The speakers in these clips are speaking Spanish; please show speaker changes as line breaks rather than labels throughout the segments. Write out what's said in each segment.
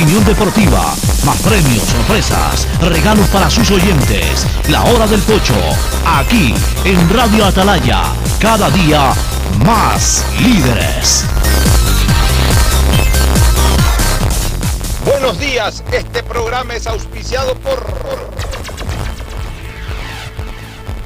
opinión deportiva, más premios, sorpresas, regalos para sus oyentes. La hora del pocho, aquí en Radio Atalaya, cada día más líderes.
Buenos días, este programa es auspiciado por...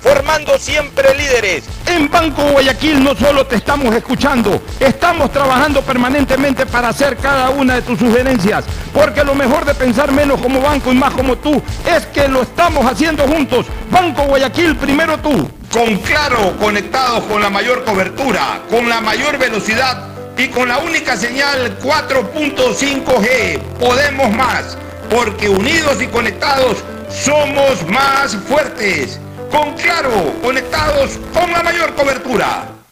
formando siempre líderes. En Banco Guayaquil no solo te estamos escuchando, estamos trabajando permanentemente para hacer cada una de tus sugerencias, porque lo mejor de pensar menos como banco y más como tú es que lo estamos haciendo juntos. Banco Guayaquil, primero tú. Con Claro, conectados con la mayor cobertura, con la mayor velocidad y con la única señal 4.5G. Podemos más, porque unidos y conectados somos más fuertes con Claro, conectados con la mayor cobertura.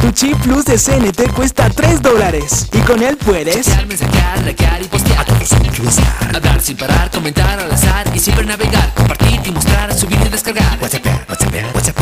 Tu chip plus de CNT cuesta 3 dólares. Y con él puedes.
Chatear, mensajear, likear y postear. Hablar sin parar, comentar al azar y siempre navegar. Compartir y mostrar, subir y descargar. WhatsApp, WhatsApp, WhatsApp.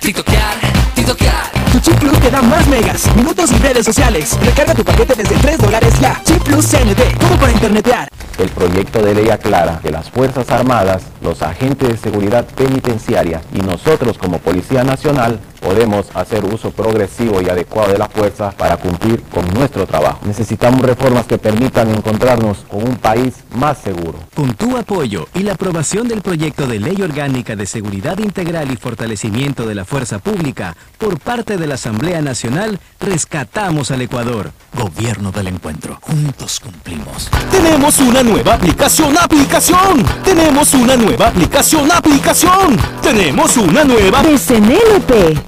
TikTokear, TikTokear.
Tu chip plus te da más megas, minutos y redes sociales. Recarga tu paquete desde 3 dólares ya. Chip plus CNT, como para internetear.
El proyecto de ley aclara que las Fuerzas Armadas, los agentes de seguridad penitenciaria y nosotros como Policía Nacional podemos hacer uso progresivo y adecuado de la fuerza para cumplir con nuestro trabajo. Necesitamos reformas que permitan encontrarnos con un país más seguro.
Con tu apoyo y la aprobación del proyecto de ley orgánica de seguridad integral y fortalecimiento de la fuerza pública por parte de la Asamblea Nacional, rescatamos al Ecuador. Gobierno del Encuentro. Juntos cumplimos.
Tenemos una nueva aplicación, aplicación. Tenemos una nueva aplicación, aplicación. Tenemos una nueva
de CNLP.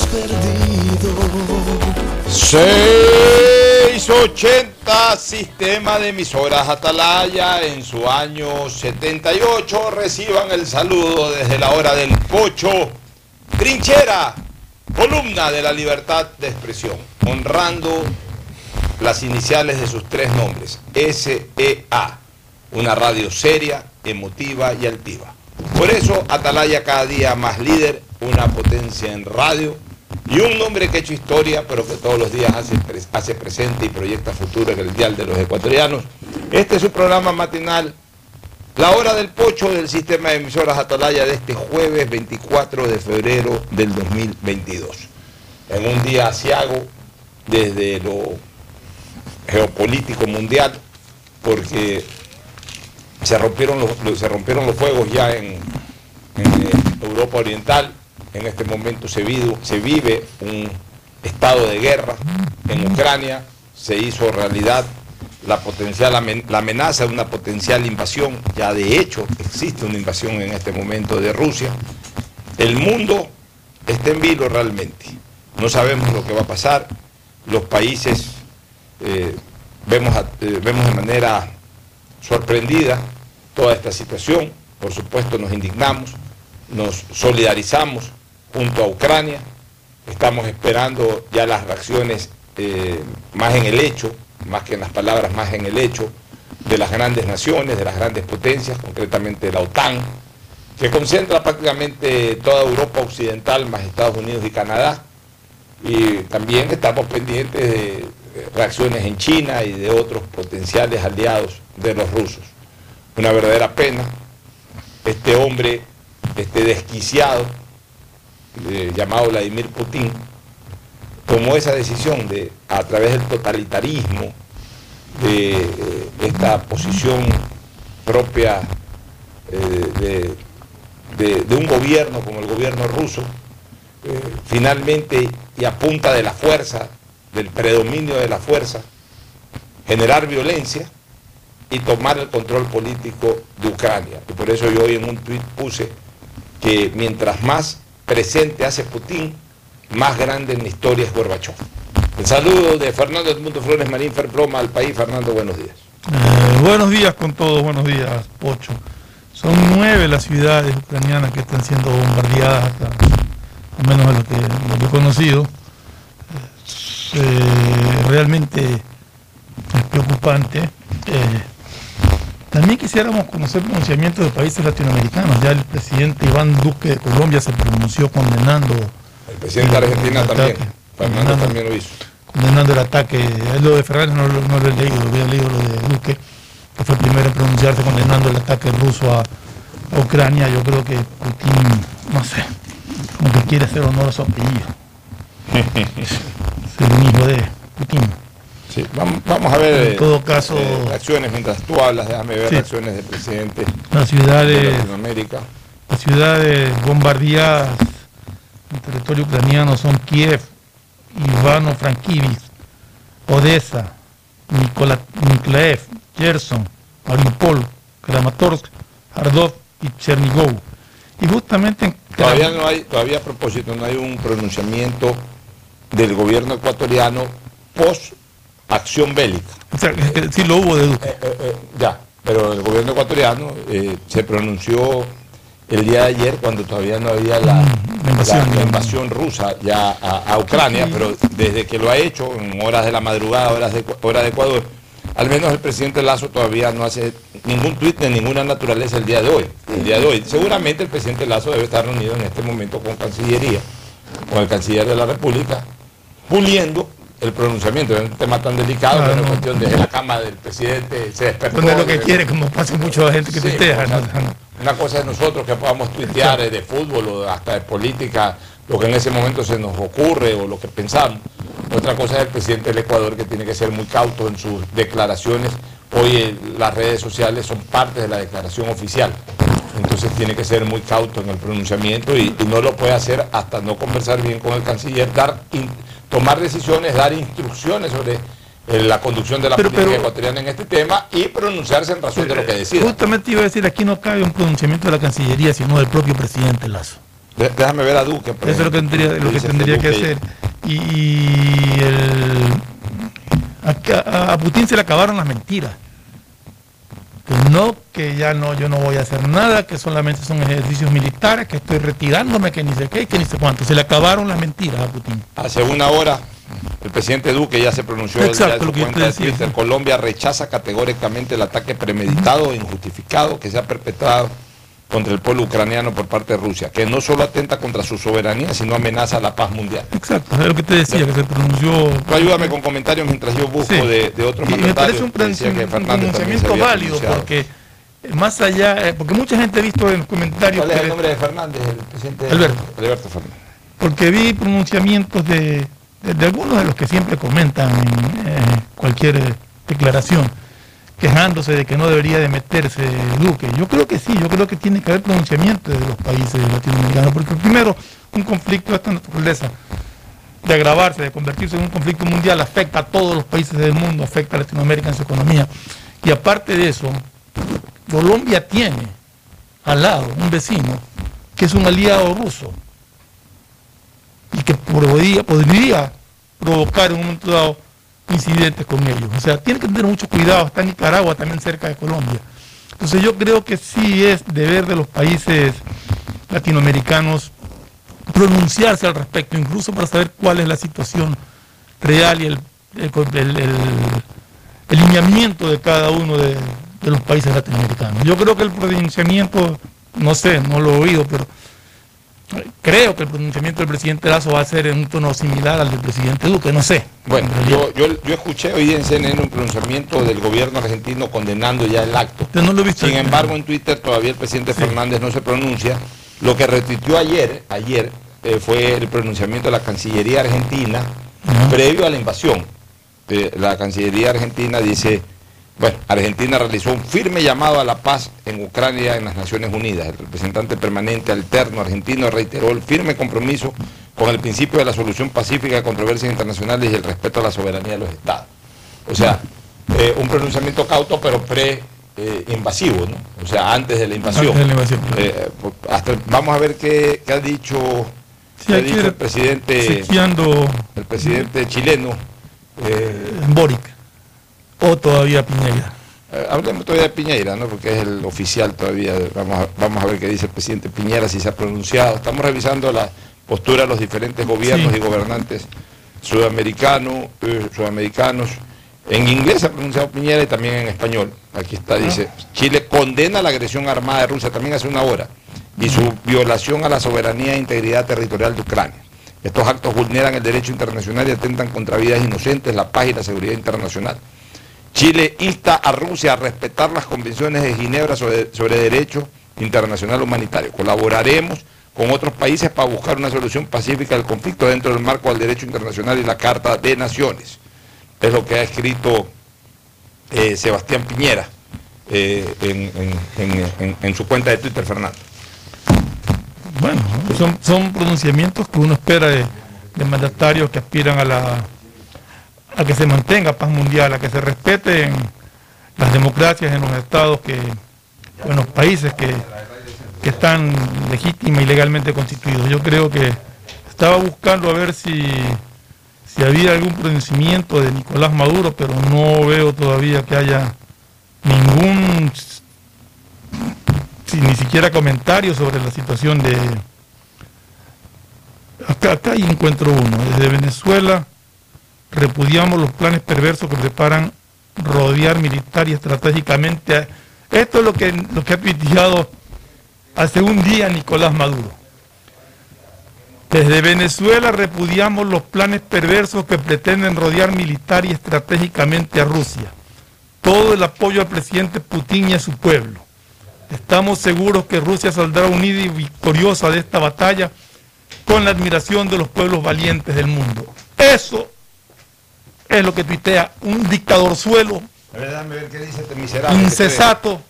perdido.
680 Sistema de Emisoras Atalaya en su año 78. Reciban el saludo desde la hora del pocho. Trinchera, columna de la libertad de expresión, honrando las iniciales de sus tres nombres, SEA, una radio seria, emotiva y altiva. Por eso Atalaya cada día más líder, una potencia en radio y un nombre que ha hecho historia, pero que todos los días hace, hace presente y proyecta futuro en el dial de los ecuatorianos. Este es su programa matinal, la hora del pocho del sistema de emisoras Atalaya de este jueves 24 de febrero del 2022. En un día asiago desde lo geopolítico mundial, porque se rompieron los, se rompieron los fuegos ya en, en, eh, Europa Oriental. En este momento se vive, se vive un estado de guerra en Ucrania. Se hizo realidad la potencial la amenaza de una potencial invasión. Ya de hecho existe una invasión en este momento de Rusia. El mundo está en vilo realmente. No sabemos lo que va a pasar. Los países eh, vemos, eh, vemos de manera sorprendida toda esta situación. Por supuesto nos indignamos, nos solidarizamos junto a Ucrania. Estamos esperando ya las reacciones eh, más en el hecho, más que en las palabras, más en el hecho, de las grandes naciones, de las grandes potencias, concretamente la OTAN, que concentra prácticamente toda Europa occidental, más Estados Unidos y Canadá. Y también estamos pendientes de reacciones en China y de otros potenciales aliados de los rusos. Una verdadera pena. Este hombre, este desquiciado, eh, llamado Vladimir Putin, tomó esa decisión de, a través del totalitarismo, de eh, esta posición propia eh, de, de- un gobierno como el gobierno ruso, finalmente y a punta de la fuerza, del predominio de la fuerza, generar violencia y tomar el control político de Ucrania. Y por eso yo hoy en un tuit puse que mientras más presente hace Putin, más grande en la historia es Gorbachev. El saludo de Fernando Edmundo Flores Marín Ferproma al país. Fernando, buenos días.
Eh, buenos días con todos, buenos días, Pocho. Son nueve las ciudades ucranianas que están siendo bombardeadas, hasta, al menos a lo que, lo he conocido. Eh, realmente es preocupante. Eh, también quisiéramos conocer pronunciamientos de países latinoamericanos. Ya el presidente Iván Duque de Colombia se pronunció condenando.
El presidente de Argentina
el
también. Fernando
condenando-
también lo hizo.
condenando el ataque. Lo de Fernández no, lo- no lo he leído, lo había leído lo de Duque, que fue el primero en pronunciarse condenando el ataque ruso a, a Ucrania. Yo creo que Putin, no sé, como que quiere hacer honor a su apellido. Ser un hijo de Putin.
Sí, vamos, vamos a ver
En todo caso-
eh, reacciones mientras tú hablas, déjame ver
Sí.
reacciones del presidente
Las ciudades,
de Latinoamérica.
las ciudades bombardeadas en territorio ucraniano son Kiev, Ivano-Frankivsk, Odessa, Nikola- Nikolaev, Kherson, Mariupol, Kramatorsk, Hardov y Chernigov. Y justamente en
Todavía no hay, todavía a propósito, no hay un pronunciamiento del gobierno ecuatoriano post acción bélica.
o sea, sí lo hubo de Duque.
Eh, eh, eh, ya, pero el gobierno ecuatoriano se pronunció el día de ayer cuando todavía no había la,
Mm, la invasión,
la- la
¿no?
invasión rusa ya a, a Ucrania, pero desde que lo ha hecho, en horas de la madrugada, horas de, hora de Ecuador, al menos el presidente Lazo todavía no hace ningún tuit de ninguna naturaleza el día de hoy. El día de hoy. Seguramente el presidente Lazo debe estar reunido en este momento con Cancillería, con el canciller de la República, puliendo el pronunciamiento. Es un tema tan delicado,
Claro,
pero es
no.
cuestión desde la cama del presidente se despertó.
Lo que quiere, como pasa mucha gente que
Sí,
tuitea.
Una cosa es nosotros que podamos tuitear de fútbol o hasta de política, lo que en ese momento se nos ocurre o lo que pensamos. Otra cosa es el presidente del Ecuador que tiene que ser muy cauto en sus declaraciones. Hoy eh, las redes sociales son parte de la declaración oficial. Entonces tiene que ser muy cauto en el pronunciamiento y, y no lo puede hacer hasta no conversar bien con el canciller, dar, in- tomar decisiones, dar instrucciones sobre eh, la conducción de la
Pero-
política
pero-
ecuatoriana en este tema y pronunciarse en razón de lo que decida.
Justamente iba a decir, aquí no cabe un pronunciamiento de la Cancillería, sino del propio presidente Lazo.
De- Déjame ver a Duque.
Eso es lo que tendría, lo que
Dice
tendría que hacer. Y, y el, a, a Putin se le acabaron las mentiras. No, que ya no, yo no voy a hacer nada, que solamente son ejercicios militares, que estoy retirándome, que ni sé qué, que ni sé cuánto. Se le acabaron las mentiras a Putin.
Hace una hora el presidente Duque ya se pronunció
Exacto, lo que
de Twitter. Colombia rechaza categóricamente el ataque premeditado e injustificado que se ha perpetrado contra el pueblo ucraniano por parte de Rusia, que no solo atenta contra su soberanía, sino amenaza la paz mundial.
Exacto, es lo que te decía, que se pronunció.
Tú ayúdame con comentarios mientras yo busco
Sí.
de, de otros
Y me parece un, pronunciamiento válido, porque más allá, eh, porque mucha gente ha visto en los comentarios.
¿Cuál es el nombre de Fernández, el presidente?
Alberto.
Alberto Fernández.
porque vi pronunciamientos de, de- de algunos de los que siempre comentan en eh, cualquier declaración, quejándose de que no debería de meterse Duque. Yo creo que sí, yo creo que tiene que haber pronunciamiento de los países latinoamericanos, porque primero un conflicto de esta naturaleza, de agravarse, de convertirse en un conflicto mundial, afecta a todos los países del mundo, afecta a Latinoamérica en su economía. Y aparte de eso, Colombia tiene al lado un vecino que es un aliado ruso podría, podría provocar en un momento dado incidentes con ellos. O sea, tiene que tener mucho cuidado, está Nicaragua también cerca de Colombia. Entonces yo creo que sí es deber de los países latinoamericanos pronunciarse al respecto, incluso para saber cuál es la situación real y el, el, el- lineamiento de cada uno de, de los países latinoamericanos. Yo creo que el pronunciamiento, no sé, no lo he oído, pero creo que el pronunciamiento del presidente Lazo va a ser en un tono similar al del presidente Duque, no sé.
Bueno, yo, yo, yo escuché hoy en CNN un pronunciamiento del gobierno argentino condenando ya el acto.
Yo no lo he visto.
Sin embargo, en Twitter todavía el presidente Fernández no se pronuncia. Lo que retuiteó ayer, ayer eh, fue el pronunciamiento de la Cancillería Argentina previo a la invasión. Eh, la Cancillería Argentina dice, bueno, Argentina realizó un firme llamado a la paz en Ucrania en las Naciones Unidas. El representante permanente alterno argentino reiteró el firme compromiso con el principio de la solución pacífica de controversias internacionales y el respeto a la soberanía de los estados. O sea, eh, un pronunciamiento cauto pero pre-invasivo, ¿no? O sea, antes de la invasión.
Antes de la invasión.
Eh, pues, hasta- vamos a ver qué, qué ha dicho, qué ha dicho el presidente, el presidente chileno. eh,
Boric o todavía Piñera.
eh, hablemos todavía de Piñera, ¿no? Porque es el oficial todavía. Vamos a, vamos a ver qué dice el presidente Piñera, si se ha pronunciado. Estamos revisando la postura de los diferentes gobiernos
Sí.
y gobernantes sudamericanos, eh, sudamericanos. En inglés se ha pronunciado Piñera y también en español. Aquí está, dice, Chile condena la agresión armada de Rusia también hace una hora y su violación a la soberanía e integridad territorial de Ucrania. Estos actos vulneran el derecho internacional y atentan contra vidas inocentes, la paz y la seguridad internacional. Chile insta a Rusia a respetar las convenciones de Ginebra sobre, sobre derecho internacional humanitario. Colaboraremos con otros países para buscar una solución pacífica del conflicto dentro del marco del derecho internacional y la Carta de Naciones. Es lo que ha escrito eh, Sebastián Piñera eh, en, su cuenta de Twitter, Fernando.
Bueno, son, son pronunciamientos que uno espera de mandatarios que aspiran a la a que se mantenga paz mundial, a que se respeten las democracias en los estados que, en los países que, que están legítima y legalmente constituidos. Yo creo que estaba buscando a ver si, si había algún pronunciamiento de Nicolás Maduro, pero no veo todavía que haya ningún si ni siquiera comentarios sobre la situación de... Acá, acá encuentro uno. Desde Venezuela repudiamos los planes perversos que preparan rodear militar y estratégicamente. a- Esto es lo que, lo que ha tuiteado hace un día Nicolás Maduro. Desde Venezuela repudiamos los planes perversos que pretenden rodear militar y estratégicamente a Rusia. Todo el apoyo al presidente Putin y a su pueblo. Estamos seguros que Rusia saldrá unida y victoriosa de esta batalla con la admiración de los pueblos valientes del mundo. Eso es lo que tuitea un dictador suelo,
A ver, déjame ver qué dice este
incesato,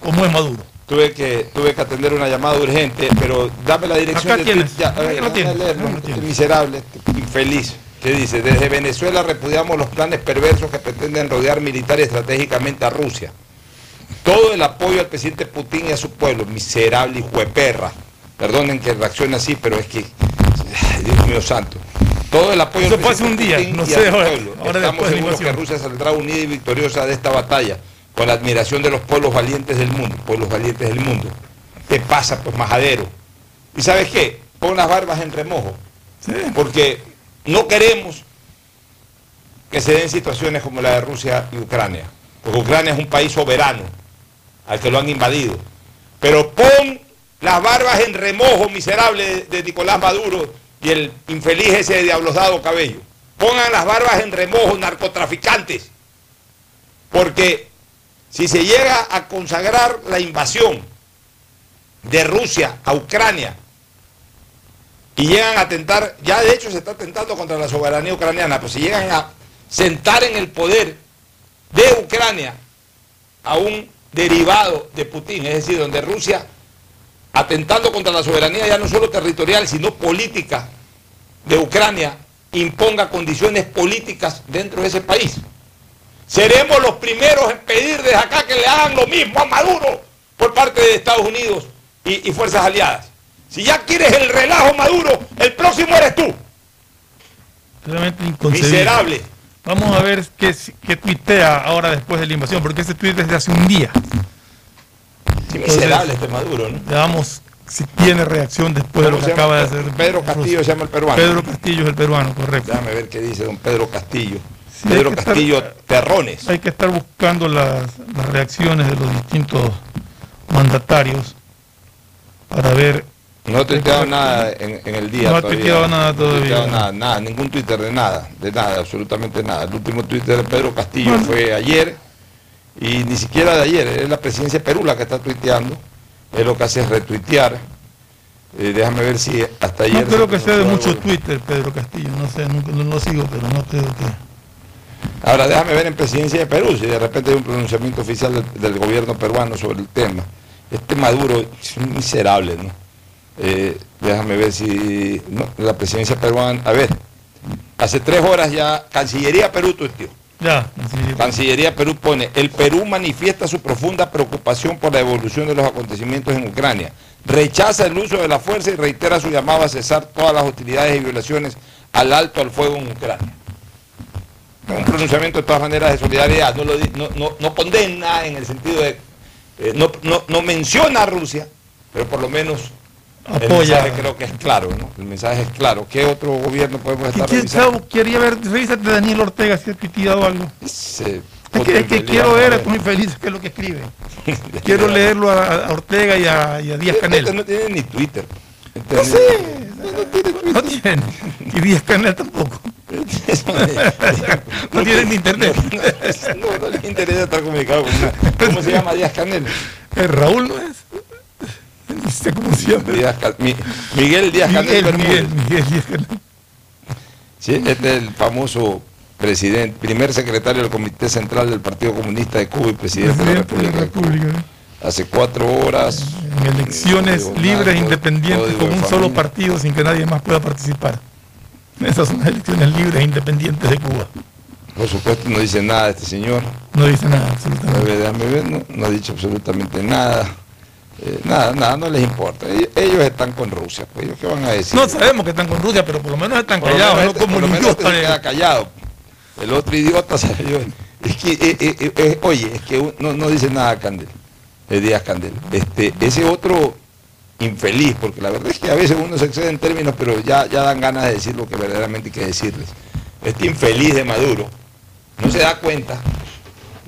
como es Maduro.
Tuve que, tuve que atender una llamada urgente, pero dame la dirección
Acá
de
tienes.
Ya, ver,
lo tienes.
Este miserable, este infeliz, que dice, desde Venezuela repudiamos los planes perversos que pretenden rodear militar y estratégicamente a Rusia. Todo el apoyo al presidente Putin y a su pueblo, miserable hijo de perra. Perdonen que reaccione así, pero es que, Dios mío santo. Todo el apoyo
Eso
presidente
un día,
Putin
no sé ahora- ahora
Estamos seguros que. Rusia saldrá unida y victoriosa de esta batalla con la admiración de los pueblos valientes del mundo, pueblos valientes del mundo. ¿Qué pasa, pues, majadero? ¿Y sabes qué? Pon las barbas en remojo. Porque no queremos que se den situaciones como la de Rusia y Ucrania. Porque Ucrania es un país soberano al que lo han invadido. Pero pon las barbas en remojo, miserable, de Nicolás Maduro y el infeliz ese de Diablosdado Cabello. Pongan las barbas en remojo, narcotraficantes. Porque si se llega a consagrar la invasión de Rusia a Ucrania y llegan a atentar, ya de hecho se está atentando contra la soberanía ucraniana, pues si llegan a sentar en el poder de Ucrania a un derivado de Putin, es decir, donde Rusia, atentando contra la soberanía ya no solo territorial, sino política de Ucrania, imponga condiciones políticas dentro de ese país. Seremos los primeros en pedir desde acá que le hagan lo mismo a Maduro por parte de Estados Unidos y, y fuerzas aliadas. Si ya quieres el relajo Maduro, el próximo eres tú. Miserable.
Vamos a ver qué, qué tuitea ahora después de la invasión, porque ese tuit es de hace un día.
Sí, miserable este Maduro, ¿no?
Veamos si tiene reacción después de lo
¿Cómo
que acaba de hacer.
Pedro Castillo se llama el peruano.
Pedro Castillo es el peruano, correcto.
Déjame ver qué dice don Pedro Castillo.
Sí,
Pedro
estar-
Castillo Terrones.
Hay que estar buscando las, las reacciones de los distintos mandatarios para ver.
No ha tuiteado nada en, en el día
No ha
todavía.
tuiteado nada
No
todavía.
nada, nada, ningún Twitter de nada, de nada, absolutamente nada. El último Twitter de Pedro Castillo fue ayer y ni siquiera de ayer, es la presidencia de Perú la que está tuiteando. Es lo que hace es retuitear. Eh, déjame ver si hasta ayer...
No creo que sea de mucho
algo.
Twitter, Pedro Castillo. No sé, nunca no lo sigo, pero no creo que.
Ahora déjame ver en presidencia de Perú si de repente hay un pronunciamiento oficial del, del gobierno peruano sobre el tema. Este Maduro es un miserable, ¿no? Eh, déjame ver si no, la presidencia peruana. A ver, hace tres horas ya Cancillería Perú tuiteó.
Ya,
Cancillería Perú pone, el Perú manifiesta su profunda preocupación por la evolución de los acontecimientos en Ucrania. Rechaza el uso de la fuerza y reitera su llamado a cesar todas las hostilidades y violaciones al alto al fuego en Ucrania. Un pronunciamiento de todas maneras de solidaridad, no, lo no, no- no condena en el sentido de, eh, no menciona a Rusia, pero por lo menos el
Apoya.
mensaje creo que es claro, ¿no? El mensaje es claro. ¿Qué otro gobierno podemos estar
¿Quién
revisando?
Quería ver, revísate Daniel Ortega si ha tuiteado algo.
Se-
Es que, es que
otro
quiero ver,
a
estoy feliz que es lo que escribe. Quiero leerlo a, a Ortega y a, y a Díaz
Este
Canel.
no tiene ni Twitter. Este
No sé, no tiene. Y Díaz Canel tampoco. No tiene ni internet.
No, no le interesa estar comunicado con una. ¿Cómo se llama Díaz Canel?
Raúl no es. No sé cómo se llama.
Díaz Ca- Mi- Miguel Díaz Canel.
Miguel,
Bermúdez.
Miguel, Miguel Díaz Canel.
Sí, este es el famoso presidente, primer secretario del Comité Central del Partido Comunista de Cuba y presidente, de la
Presidente de la
República. de Cuba.
República.
Hace cuatro horas.
En elecciones libres e
Narco,
independientes con un solo partido sin que nadie más pueda participar. Esas son las elecciones libres e independientes de Cuba.
Por supuesto, no dice nada este señor.
No dice nada, absolutamente.
ver, no, no ha dicho absolutamente nada. Eh, nada, nada, no les importa. Ellos, están con Rusia, pues ellos qué van a decir.
No sabemos que están con Rusia, pero por lo menos están
Por
callados,
menos
no
este-
como
por lo
un
menos este se queda callado. El otro idiota salió. Es que, eh, eh, eh, oye, es que no, no dice nada Candel, el Díaz Candel. Este, ese otro infeliz, porque la verdad es que a veces uno se excede en términos, pero ya, ya dan ganas de decir lo que verdaderamente hay que decirles. Este infeliz de Maduro no se da cuenta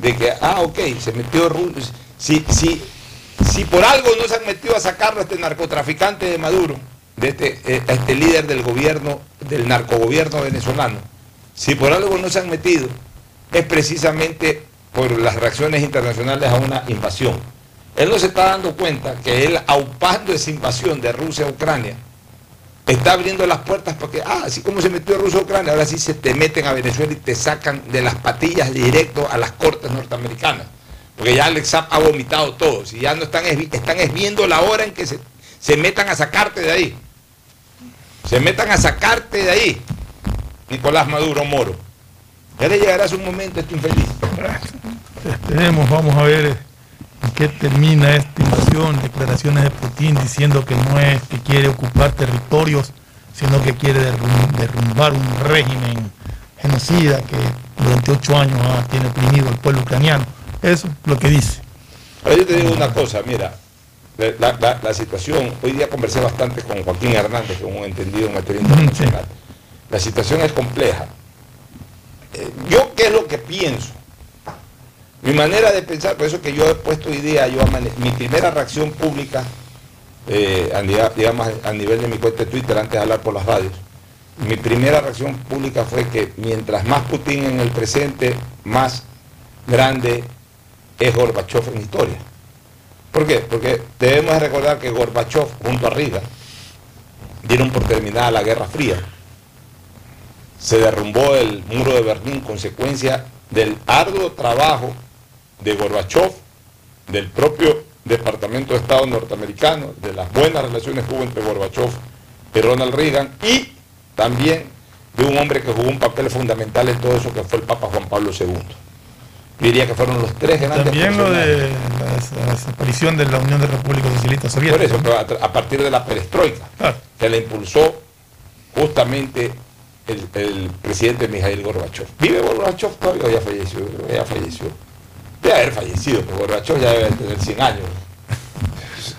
de que, ah, ok, se metió Rusia. Si, si, si por algo no se han metido a sacarlo a este narcotraficante de Maduro, de este, eh, a este líder del gobierno, del narcogobierno venezolano, si por algo no se han metido, es precisamente por las reacciones internacionales a una invasión. Él no se está dando cuenta que él, aupando esa invasión de Rusia a Ucrania, está abriendo las puertas porque, ah, así como se metió Rusia a Ucrania, ahora sí se te meten a Venezuela y te sacan de las patillas directo a las cortes norteamericanas. Porque ya Alex Saab ha vomitado todo. Si ya no están, están es viendo la hora en que se, metan a sacarte de ahí. Se metan a sacarte de ahí. Nicolás Maduro Moro. Ya le llegará su momento este infeliz.
Esperemos, vamos a ver en qué termina esta invasión. Declaraciones de Putin diciendo que no es que quiere ocupar territorios, sino que quiere derrum- derrumbar un régimen genocida que durante ocho años ha- tiene oprimido al pueblo ucraniano. Eso es lo que dice.
Ahora yo te digo una cosa, mira, la, la- la situación, hoy día conversé bastante con Joaquín Hernández, que es un entendido en materia internacional. La situación es compleja. Eh, yo, ¿qué es lo que pienso? Mi manera de pensar, por eso que yo he puesto hoy día, yo mi primera reacción pública, eh, a digamos a nivel de mi cuenta de Twitter, antes de hablar por las radios, mi primera reacción pública fue que mientras más Putin en el presente, más grande es Gorbachev en historia. ¿Por qué? Porque debemos de recordar que Gorbachev junto a Riga dieron por terminada la Guerra Fría. Se derrumbó el muro de Berlín consecuencia del arduo trabajo de Gorbachev, del propio Departamento de Estado norteamericano, de las buenas relaciones que hubo entre Gorbachev y Ronald Reagan y también de un hombre que jugó un papel fundamental en todo eso que fue el Papa Juan Pablo II. Diría que fueron los tres grandes
También lo de la des- la desaparición de la Unión de Repúblicas Socialistas
Por
Soviéticas.
eso, pero a, partir de la perestroika, que la impulsó justamente el, el presidente Mikhail Gorbachev. ¿Vive Gorbachev todavía o ya falleció? Ya falleció. Debe haber fallecido, porque Gorbachev ya debe tener 100 años.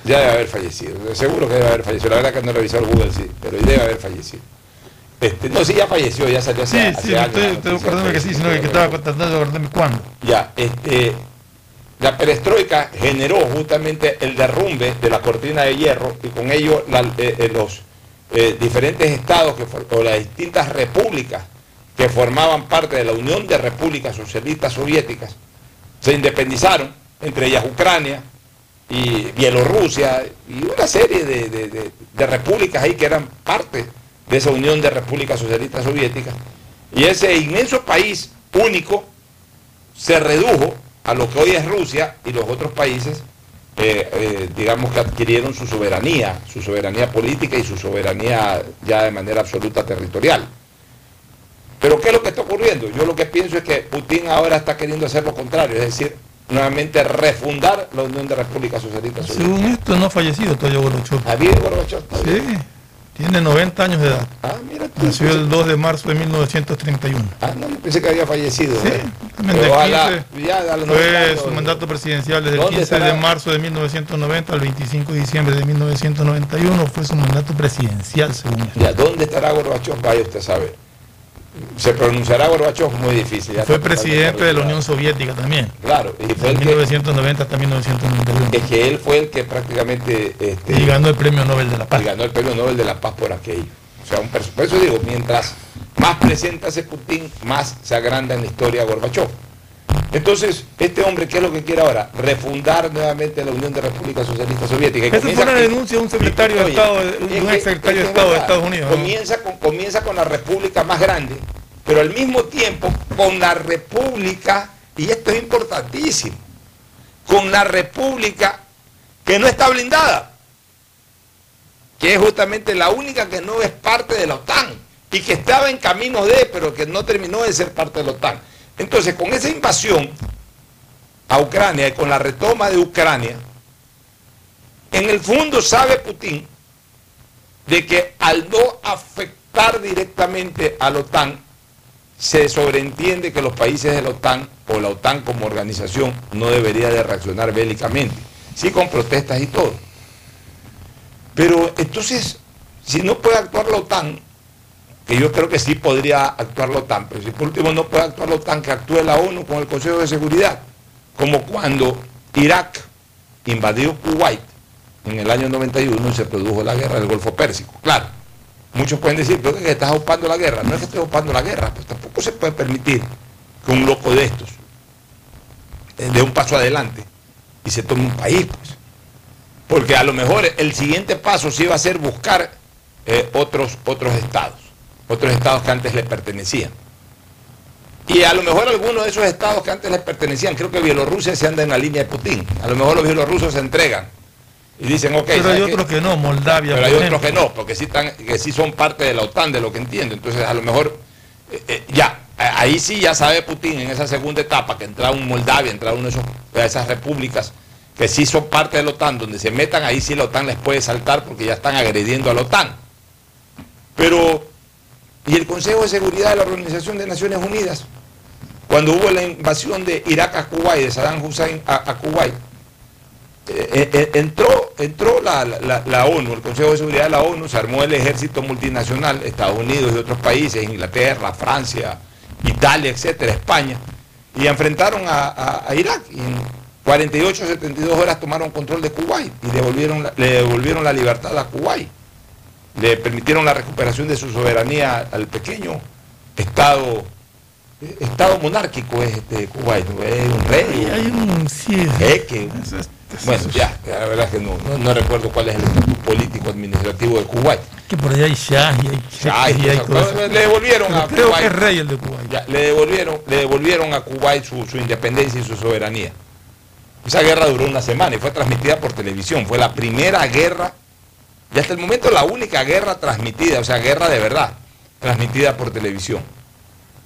Ya debe haber fallecido. Seguro que debe haber fallecido. La verdad que no he revisado el Google, sí, pero debe haber fallecido. Este, no, sí, ya falleció, ya salió
Sí,
hace, hace
sí,
años.
estoy, estoy acordándome que sí, sino que, que estaba tratando de acordarme cuándo.
Ya, este, la perestroika generó justamente el derrumbe de la cortina de hierro y con ello la- eh, eh, los eh, diferentes estados que, o las distintas repúblicas que formaban parte de la Unión de Repúblicas Socialistas Soviéticas se independizaron, entre ellas Ucrania y Bielorrusia y una serie de, de- de- de repúblicas ahí que eran parte de esa Unión de Repúblicas Socialistas Soviéticas. Y ese inmenso país único se redujo a lo que hoy es Rusia y los otros países, eh, eh, digamos que adquirieron su soberanía, su soberanía política y su soberanía ya de manera absoluta territorial. Pero ¿qué es lo que está ocurriendo? Yo lo que pienso es que Putin ahora está queriendo hacer lo contrario, es decir, nuevamente refundar la Unión de Repúblicas Socialistas Soviéticas.
Según esto, no ha fallecido todavía Gorbachev.
¿Ha habido Gorbachev?
Sí, tiene 90 años de edad.
Ah, mira tú.
Nació el 2 de marzo de 1931.
Ah, no, pensé que había fallecido.
Sí,
¿eh?
también
ojalá,
15
ya a los 90
Fue
años,
su mandato presidencial desde el
¿Dónde
15 de
estará?
marzo de 1990 al 25 de diciembre de 1991. Fue su mandato presidencial, según esto.
Ya, ¿dónde estará Gorbachev? Vaya usted a saber. Se pronunciará Gorbachev muy difícil.
Fue presidente de la. Unión Soviética también.
Claro, y fue
De
el que,
1990 hasta 1991.
es que él fue el que prácticamente este,
Y ganó el Premio Nobel de la Paz.
y ganó el premio Nobel de la Paz por aquello. O sea, un por eso digo, mientras más presenta ese Putin, más se agranda en la historia Gorbachev. Entonces, este hombre, ¿qué es lo que quiere ahora? Refundar nuevamente la Unión de Repúblicas Socialistas Soviéticas.
Esa fue una denuncia de un secretario de Estado, un ex secretario de Estado de Estados Unidos.
Comienza con, comienza con la república más grande, pero al mismo tiempo con la república, y esto es importantísimo, con la república que no está blindada, que es justamente la única que no es parte de la OTAN y que estaba en camino de, pero que no terminó de ser parte de la OTAN. Entonces, con esa invasión a Ucrania y con la retoma de Ucrania, en el fondo sabe Putin de que al no afectar directamente a la OTAN, se sobreentiende que los países de la OTAN o la OTAN como organización no debería de reaccionar bélicamente, sí con protestas y todo. Pero entonces, si no puede actuar la OTAN, que yo creo que sí podría actuar la OTAN, pero si por último no puede actuar la OTAN, que actúe la ONU con el Consejo de Seguridad, como cuando Irak invadió Kuwait en el año 91 y se produjo la guerra del Golfo Pérsico. Claro, muchos pueden decir, pero que estás ocupando la guerra. No es que estés ocupando la guerra, pues tampoco se puede permitir que un loco de estos eh, dé un paso adelante y se tome un país, pues. Porque a lo mejor el siguiente paso sí va a ser buscar eh, otros, otros estados, otros estados que antes le pertenecían. Y a lo mejor algunos de esos estados que antes les pertenecían, creo que Bielorrusia se anda en la línea de Putin. A lo mejor los bielorrusos se entregan y dicen, ok,
Pero hay otros que no, Moldavia.
Pero hay otros que no, porque sí, están, que sí son parte de la OTAN, de lo que entiendo. Entonces, a lo mejor, eh, eh, ya, ahí sí ya sabe Putin en esa segunda etapa que entra un Moldavia, entra una de, esos- de esas repúblicas que sí son parte de la OTAN, donde se metan, ahí sí la OTAN les puede saltar porque ya están agrediendo a la OTAN. Pero, ¿y el Consejo de Seguridad de la Organización de Naciones Unidas? Cuando hubo la invasión de Irak a Kuwait, de Saddam Hussein a, Kuwait, eh, eh, entró, entró la, la- ONU, el Consejo de Seguridad de la ONU, se armó el ejército multinacional, Estados Unidos y otros países, Inglaterra, Francia, Italia, etcétera, España, y enfrentaron a, a- a Irak. Y en 48 72 horas tomaron control de Kuwait y devolvieron le devolvieron la libertad a Kuwait. Le permitieron la recuperación de su soberanía al pequeño Estado, eh, estado monárquico es este Kuwait, es un rey.
Hay, un.
Jeque. Bueno, ya, la verdad es que no, no, no recuerdo cuál es el estatus político administrativo de Kuwait.
Que por allá hay Shah y hay jeques y hay
le devolvieron
Pero
a
creo
Kuwait.
que es rey el de Kuwait.
Ya, le devolvieron, le devolvieron a Kuwait su, su independencia y su soberanía. Esa guerra duró una semana y fue transmitida por televisión. Fue la primera guerra, y hasta el momento la única guerra transmitida, o sea, guerra de verdad, transmitida por televisión.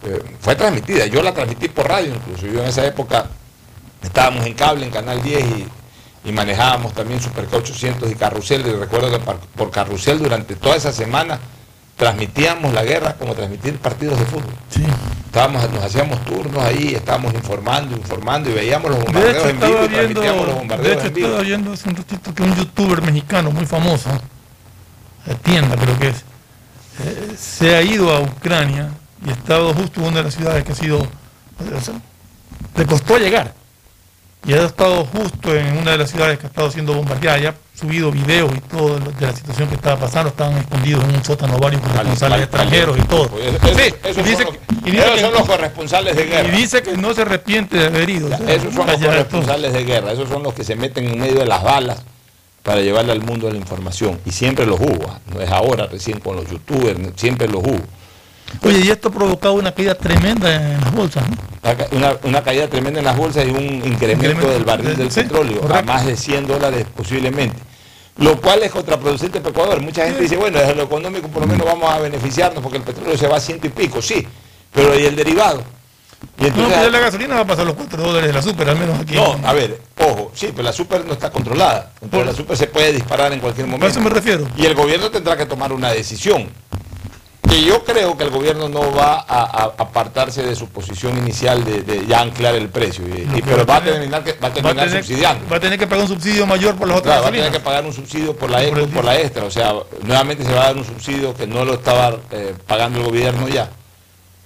Eh, fue transmitida, yo la transmití por radio incluso. Yo en esa época estábamos en cable, en Canal 10 y, y manejábamos también Superca 800 y Carrusel. Y recuerdo que por Carrusel durante toda esa semana transmitíamos la guerra como transmitir partidos de fútbol. Estábamos, nos hacíamos turnos ahí, estábamos informando, informando y veíamos los
De
bombardeos
hecho,
en vivo y transmitíamos los
viendo, de
bombardeos
hecho
en vivo.
estaba viendo hace un ratito que un youtuber mexicano muy famoso, tienda creo que es, eh, se ha ido a Ucrania y ha estado justo en una de las ciudades que ha sido, o sea, le costó llegar. Y ha estado justo en una de las ciudades que ha estado siendo bombardeada, y ha subido videos y todo de la situación que estaba pasando, estaban escondidos en un sótano varios corresponsales extranjeros y todo.
Esos son los- corresponsales de guerra.
Y dice que no se arrepiente de haber ido. o sea,
Esos son los corresponsales de guerra, esos son los que se meten en medio de las balas para llevarle al mundo la información. Y siempre los hubo, ¿ah? no es ahora recién con los youtubers, siempre los hubo.
Oye, y esto ha provocado una caída tremenda en las bolsas, ¿no?
Una, una- caída tremenda en las bolsas y un incremento
Incremento
del barril
del-
del
sí,
petróleo a más de 100 dólares posiblemente. Lo cual es contraproducente para Ecuador. Mucha gente dice, bueno, desde lo económico por lo menos vamos a beneficiarnos porque el petróleo se va a ciento y pico, sí, pero ¿y el derivado? Y
No,
entonces-
pero la gasolina va a pasar los 4 dólares de la super, al menos aquí.
No, a ver, ojo, sí, pero la super no está controlada. Entonces la super se puede disparar en cualquier momento.
A eso me refiero.
Y el gobierno tendrá que tomar una decisión. Que yo creo que el gobierno no va a, a- apartarse de su posición inicial de, de ya anclar el precio. y- pero va a terminar, que- va a
va a
terminar
tener-
subsidiando.
Va a tener que pagar un subsidio mayor por las otras
Claro, va a tener que pagar un subsidio por la, extra, por la extra. O sea, nuevamente se va a dar un subsidio que no lo estaba eh, pagando el gobierno ya.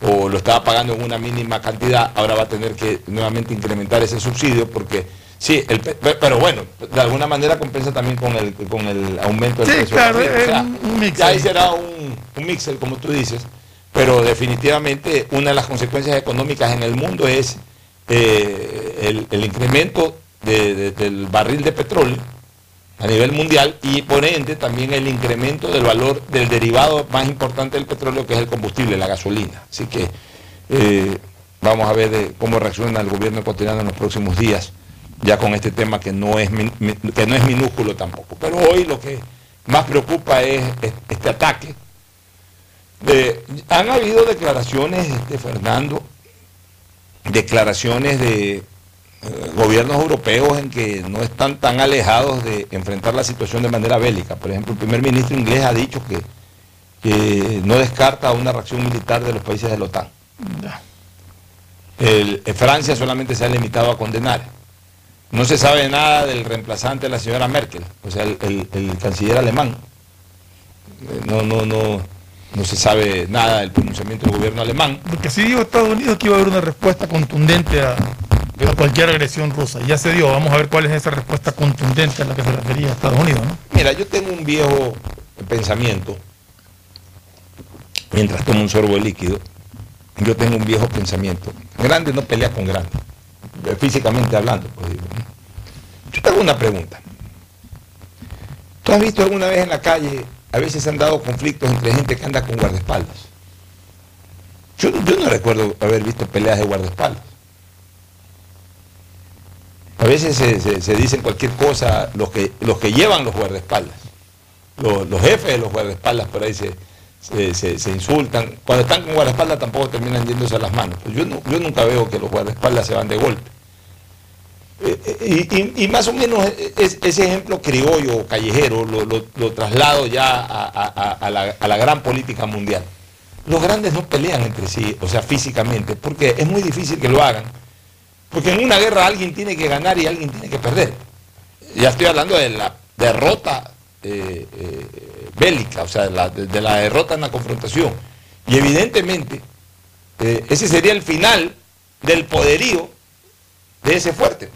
O lo estaba pagando en una mínima cantidad. Ahora va a tener que nuevamente incrementar ese subsidio porque, sí, el pe- pe- pero bueno, de alguna manera compensa también con el, con el aumento del
Sí,
precio.
claro,
del O sea,
un- un mix
ya ahí
ahí.
será un, un mixer, como tú dices. Pero definitivamente una de las consecuencias económicas en el mundo es eh, el, el incremento de- de- del barril de petróleo a nivel mundial y por ende también el incremento del valor del derivado más importante del petróleo que es el combustible, la gasolina. Así que eh, vamos a ver eh, cómo reacciona el gobierno ecuatoriano en los próximos días, ya con este tema que no es, que no es minúsculo tampoco. Pero hoy lo que más preocupa es es- este ataque. De- han habido declaraciones, este, Fernando, declaraciones de gobiernos europeos en que no están tan alejados de enfrentar la situación de manera bélica. Por ejemplo, el primer ministro inglés ha dicho que, que no descarta una reacción militar de los países de la OTAN. El- eh, Francia solamente se ha limitado a condenar. No se sabe nada del reemplazante de la señora Merkel, o sea, el, el- el canciller alemán. Eh, No, no, no, no se sabe nada del pronunciamiento del gobierno alemán.
Porque si dijo Estados Unidos que iba a haber una respuesta contundente a, a cualquier agresión rusa. Ya se dio. Vamos a ver cuál es esa respuesta contundente a la que se refería Estados Unidos, ¿no?
Mira, yo tengo un viejo pensamiento, mientras tomo un sorbo de líquido, yo tengo un viejo pensamiento. Grande no pelea con grande, eh, físicamente hablando. pues. Yo te hago una pregunta. ¿Tú has visto alguna vez en la calle, a veces se han dado conflictos entre gente que anda con guardaespaldas? Yo, yo no recuerdo haber visto peleas de guardaespaldas. A veces se, se- dicen cualquier cosa los que, los que llevan los guardaespaldas. Los, los jefes de los guardaespaldas por ahí se, se- insultan. Cuando están con guardaespaldas tampoco terminan yéndose las manos. Yo, no- yo nunca veo que los guardaespaldas se van de golpe. Eh, eh, y, y- más o menos es- ese ejemplo criollo o callejero lo, lo- lo traslado ya a- a- a la, a la gran política mundial. Los grandes no pelean entre sí, o sea, físicamente, porque es muy difícil que lo hagan. Porque en una guerra alguien tiene que ganar y alguien tiene que perder. Ya estoy hablando de la derrota eh, eh, bélica, o sea, de la, de- de la derrota en la confrontación. Y evidentemente, eh, ese sería el final del poderío de ese fuerte.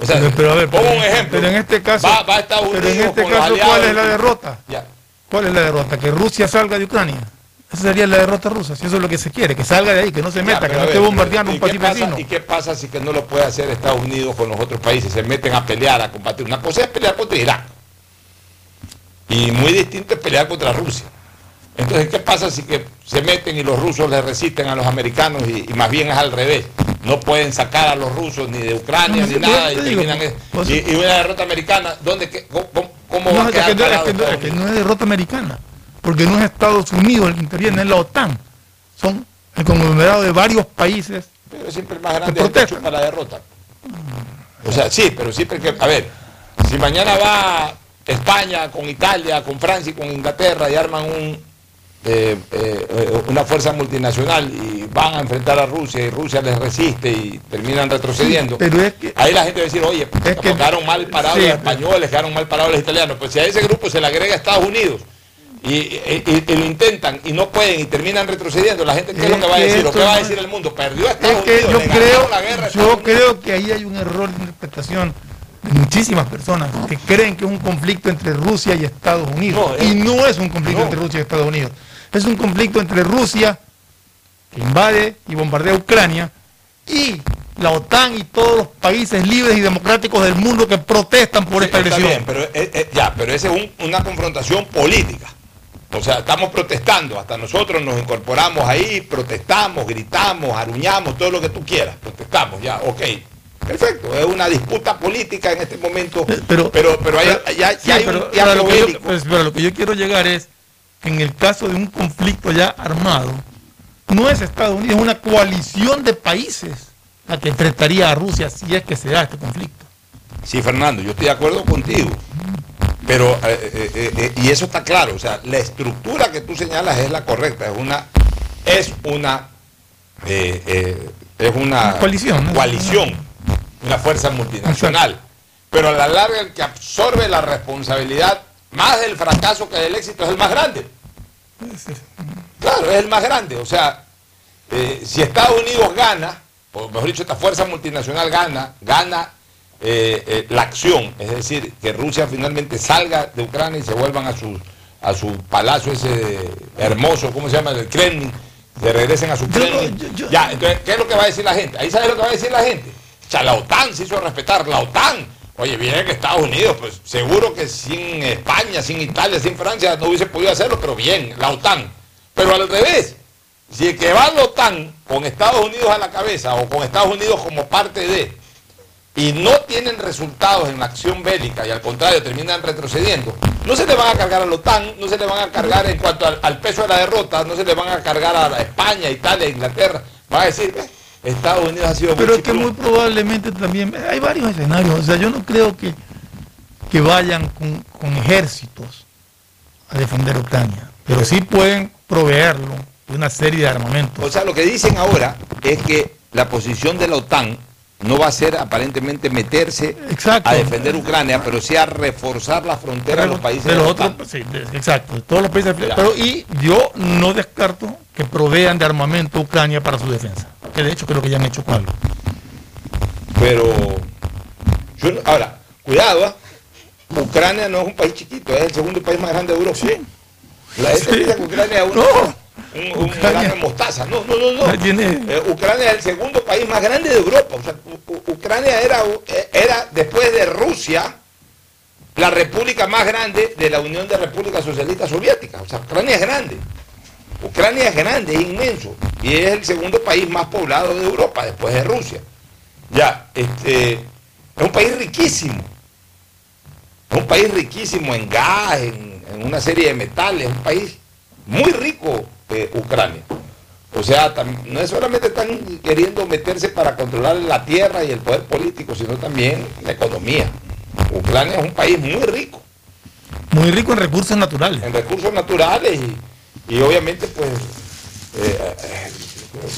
O sea,
pero, pero a ver,
pongo
pero-
un ejemplo.
pero en este caso,
va, va a Estados
pero en
Unidos
este
con los
caso, ¿cuál es la derrota?
Ya.
¿Cuál es la derrota? Que Rusia salga de Ucrania. Esa sería la derrota rusa, si eso es lo que se quiere, que salga de ahí, que no se
Ya,
meta, que no esté bombardeando
¿y
un país vecino.
¿Y qué pasa si que no lo puede hacer Estados Unidos con los otros países? Se meten a pelear, a combatir. Una cosa es pelear contra Irak. Y muy distinto es pelear contra Rusia. Entonces, ¿qué pasa si que se meten y los rusos le resisten a los americanos y, y más bien es al revés? No pueden sacar a los rusos ni de Ucrania
No,
ni nada y
digo,
y, y una derrota americana, ¿dónde que- cómo, cómo- cómo va
No,
a
es
quedar
que, no, es
parado
que no-
Estados
es que
Unidos?
no es derrota americana, porque no es Estados Unidos el que interviene, es la OTAN. Son el conglomerado de varios países.
Pero siempre el más grande es el que
protestan.
chupa la derrota. O sea, sí, pero siempre que, a ver, si mañana va España con Italia, con Francia y con Inglaterra y arman un, eh, eh, una fuerza multinacional y van a enfrentar a Rusia y Rusia les resiste y terminan retrocediendo.
Pero es que
Ahí la gente va a decir, oye,
Es que-
quedaron mal parados
Sí,
los españoles, quedaron mal parados los italianos. Pues si a ese grupo se le agrega Estados Unidos y, y- lo intentan y no pueden y terminan retrocediendo, la gente, ¿qué es, lo que va a
que
decir? ¿O
esto
qué va a decir el mundo? Perdió a Estados
Es que
Unidos,
yo creo,
la guerra a
yo creo que ahí hay un error de interpretación de muchísimas personas que creen que es un conflicto entre Rusia y Estados Unidos.
No, es-
y no es un conflicto
no.
entre Rusia y Estados Unidos. Es un conflicto entre Rusia, que invade y bombardea Ucrania, y la OTAN y todos los países libres y democráticos del mundo que protestan por esta
Está
agresión.
bien, pero, eh, eh, ya, pero esa es un- una confrontación política. O sea, estamos protestando, hasta nosotros nos incorporamos ahí, protestamos, gritamos, aruñamos, todo lo que tú quieras, protestamos, ya, ok. Perfecto, es una disputa política en este momento,
pero,
pero, pero hay, ya, ya
Sí,
hay
pero
un
lo, que yo, pues, pero lo que yo quiero llegar es que en el caso de un conflicto ya armado, no es Estados Unidos, es una coalición de países la que enfrentaría a Rusia si es que se da este conflicto.
Sí, Fernando, yo estoy de acuerdo contigo. Pero, eh, eh, eh, y eso está claro, o sea, la estructura que tú señalas es la correcta, es una, es una, es una
Una coalición, ¿no?
coalición, una fuerza multinacional. Pero a la larga el que absorbe la responsabilidad más del fracaso que del éxito es el más grande. Claro, es el más grande. O sea, eh, si Estados Unidos gana, o mejor dicho, esta fuerza multinacional gana, gana eh, eh, la acción, es decir, que Rusia finalmente salga de Ucrania y se vuelvan a su, a su palacio ese hermoso, ¿cómo se llama? El Kremlin, se regresen a su Kremlin. ya, entonces, ¿qué es lo que va a decir la gente? Ahí sabes lo que va a decir la gente. O sea, la OTAN se hizo respetar, la OTAN. Oye, viene que Estados Unidos, pues seguro que sin España, sin Italia, sin Francia no hubiese podido hacerlo, pero bien, la OTAN. Pero al revés, si el que va a la OTAN con Estados Unidos a la cabeza o con Estados Unidos como parte de, y no tienen resultados en la acción bélica y al contrario terminan retrocediendo, no se le van a cargar a la OTAN, no se le van a cargar en cuanto al, al peso de la derrota, no se le van a cargar a España, Italia, Inglaterra, van a decir, "Ve, Estados Unidos ha sido
Pero es que muy probablemente también, hay varios escenarios, o sea, yo no creo que, que vayan con, con ejércitos a defender Ucrania, pero sí pueden proveerlo de una serie de armamentos.
O sea, lo que dicen ahora es que la posición de la OTAN no va a ser aparentemente meterse
Exacto.
a defender Ucrania, pero sí a reforzar la frontera de los países
de los otros, sí, de- exacto, todos los países. Pero y yo no descarto que provean de armamento a Ucrania para su defensa, que de hecho creo que ya han hecho con algo.
Pero, yo no- ahora, cuidado, ¿ah? Ucrania no es un país chiquito, es el segundo país más grande de Europa. La gente
Sí.
piensa que Ucrania es un, un, un
Ucrania-
mostaza. No, no, no, no.
Tiene-
Eh, Ucrania es el segundo país más grande de Europa. O sea, U- Ucrania era, eh, era, después de Rusia, la república más grande de la Unión de Repúblicas Socialistas Soviéticas. O sea, Ucrania es grande. Ucrania es grande, es inmenso. Y es el segundo país más poblado de Europa, después de Rusia. Ya, este, es un país riquísimo. Es un país riquísimo en gas, en, en una serie de metales, un país muy rico, eh, Ucrania. O sea, no es solamente están queriendo meterse para controlar la tierra y el poder político, sino también la economía. Ucrania es un país muy rico
Muy rico en recursos naturales.
en recursos naturales y, y obviamente pues eh, eh,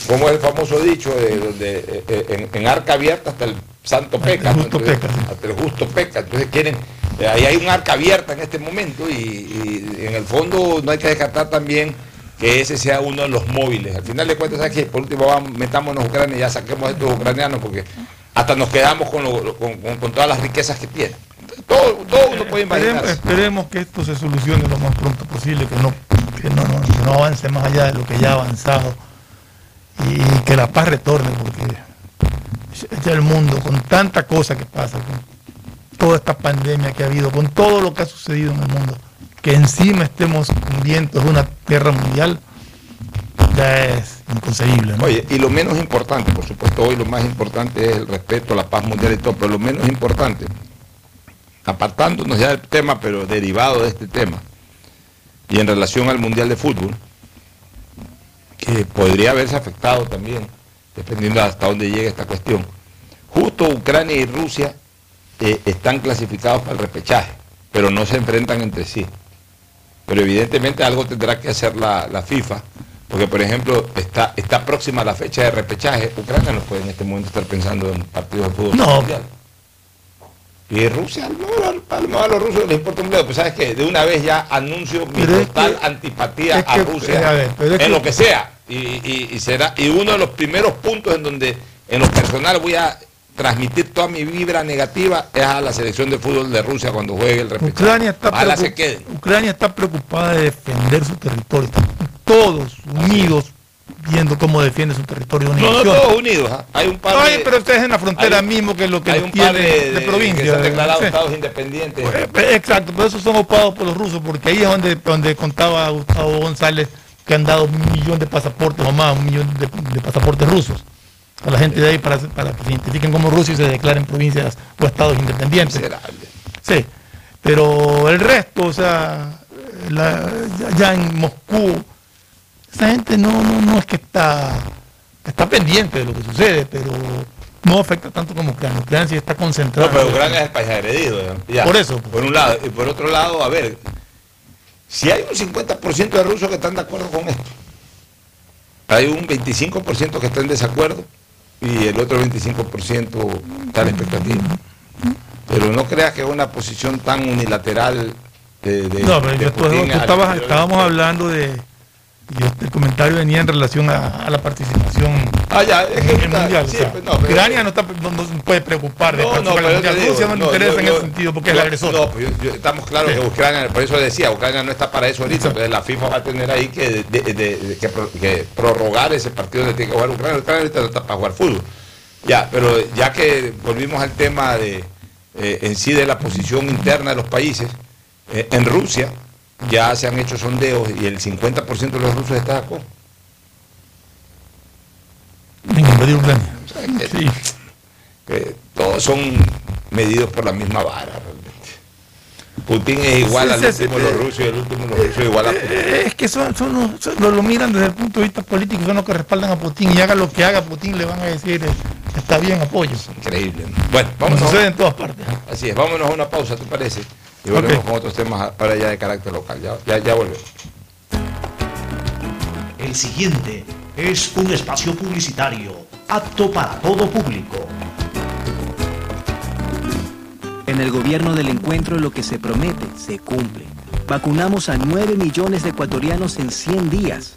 como es el famoso dicho de donde eh, eh, en, en arca abierta hasta el santo peca, ¿no?
justo
Entonces,
peca,
hasta el justo peca entonces quieren ahí hay un arca abierta en este momento y, y en el fondo no hay que descartar también que ese sea uno de los móviles. Al final de cuentas ¿sabes qué? por último vamos, metámonos a Ucrania y ya saquemos a estos ucranianos porque hasta nos quedamos con, lo- con- con- con todas las riquezas que tienen. Todo, todo uno puede
Esperemos,
imaginarse.
esperemos que esto se solucione lo más pronto posible, que no, que no, no- que no avance más allá de lo que ya ha avanzado y que la paz retorne, porque ya el mundo, con tanta cosa que pasa, con toda esta pandemia que ha habido, con todo lo que ha sucedido en el mundo, que encima estemos de una guerra mundial, ya es inconcebible.
Oye, y lo menos importante, por supuesto, hoy lo más importante es el respeto, la paz mundial y todo, pero lo menos importante, apartándonos ya del tema, pero derivado de este tema, y en relación al Mundial de Fútbol, que podría haberse afectado también, dependiendo hasta dónde llegue esta cuestión. Justo Ucrania y Rusia eh, están clasificados para el repechaje, pero no se enfrentan entre sí. Pero evidentemente algo tendrá que hacer la, la FIFA, porque por ejemplo está, está próxima la fecha de repechaje. Ucrania no puede en este momento estar pensando en partidos de fútbol
No.
mundial. Y Rusia, no, a lo mejor a los rusos les importa un bledo, pues sabes que de una vez ya anuncio mi
Pero es
total
que-
antipatía
es
a
que-
Rusia
a ver, es
en
que-
lo que sea. Y, y- y será, y uno de los primeros puntos en donde en lo personal voy a transmitir toda mi vibra negativa es a la selección de fútbol de Rusia cuando juegue el repechaje.
Ucrania está,
Ojalá se.
Ucrania está preocupada de defender su territorio. Están todos unidos viendo cómo defiende su territorio. una
No, no todos unidos. ¿ah? Hay un par de,
pero ustedes en la frontera
hay-
mismo que lo que
hay un par de,
de,
de-
provincia.
que se han declarado
Sí.
estados independientes.
Eh, Exacto, por eso son ocupados por los rusos, porque ahí es donde, donde contaba Gustavo González que han dado un millón de pasaportes o más, un millón de, de pasaportes rusos a la gente de ahí para, para que se identifiquen como rusos y se declaren provincias o estados independientes.
Miserable.
Sí, pero el resto, o sea, la- ya, en Moscú, esa gente no, no, no es que está, está pendiente de lo que sucede, pero no afecta tanto como Ucrania. Ucrania sí está concentrada.
No, pero Ucrania es el país agredido. ya. Ya.
Por eso.
Por un lado. Y por otro lado, a ver, si hay un 50% de rusos que están de acuerdo con esto, hay un 25% que está en desacuerdo y el otro 25% está la expectativa. Pero no creas que es una posición tan unilateral de, de-
No, pero
de
estabas-
interior.
estábamos hablando de. Y este, el comentario venía en relación a, a la participación
Ah, ya, es que
en el
está-
mundial.
sí,
o sea,
pues, no, pero-
Ucrania no, está, no, no se puede preocupar de
No, no, pero
mundial.
digo,
Rusia no le interesa
yo-
en
yo-
ese sentido porque es el agresor.
No, pues yo- estamos claros
Sí.
que Ucrania, por eso decía, Ucrania no está para eso ahorita. Entonces la FIFA va a tener ahí que, de- de- de- que, pro- que prorrogar ese partido donde tiene que jugar Ucrania. Ucrania ahorita no está para jugar fútbol. Ya, pero ya que volvimos al tema de eh, en sí de la posición interna de los países, eh, en Rusia ya se han hecho sondeos y el 50% de los rusos está acuerdo.
En invadir Ucrania.
O sea, que-
Sí.
que todos son medidos por la misma vara realmente. Putin es igual
Sí,
al
sí,
último de los rusos y el último de los rusos es igual a Putin.
Eh, Es que son, son los- son- lo, lo miran desde el punto de vista político, son los que respaldan a Putin y haga lo que haga Putin le van a decir eh, está bien, apoyo.
Increíble. ¿no? Bueno, vamos a,
sucede en todas partes.
así es, vámonos a una pausa, ¿te parece? Y volvemos
Ok.
con otros temas ahora ya de carácter local. Ya, ya, ya volvemos.
El siguiente es un espacio publicitario apto para todo público.
En el gobierno del encuentro lo que se promete se cumple. Vacunamos a 9 millones de ecuatorianos en 100 días.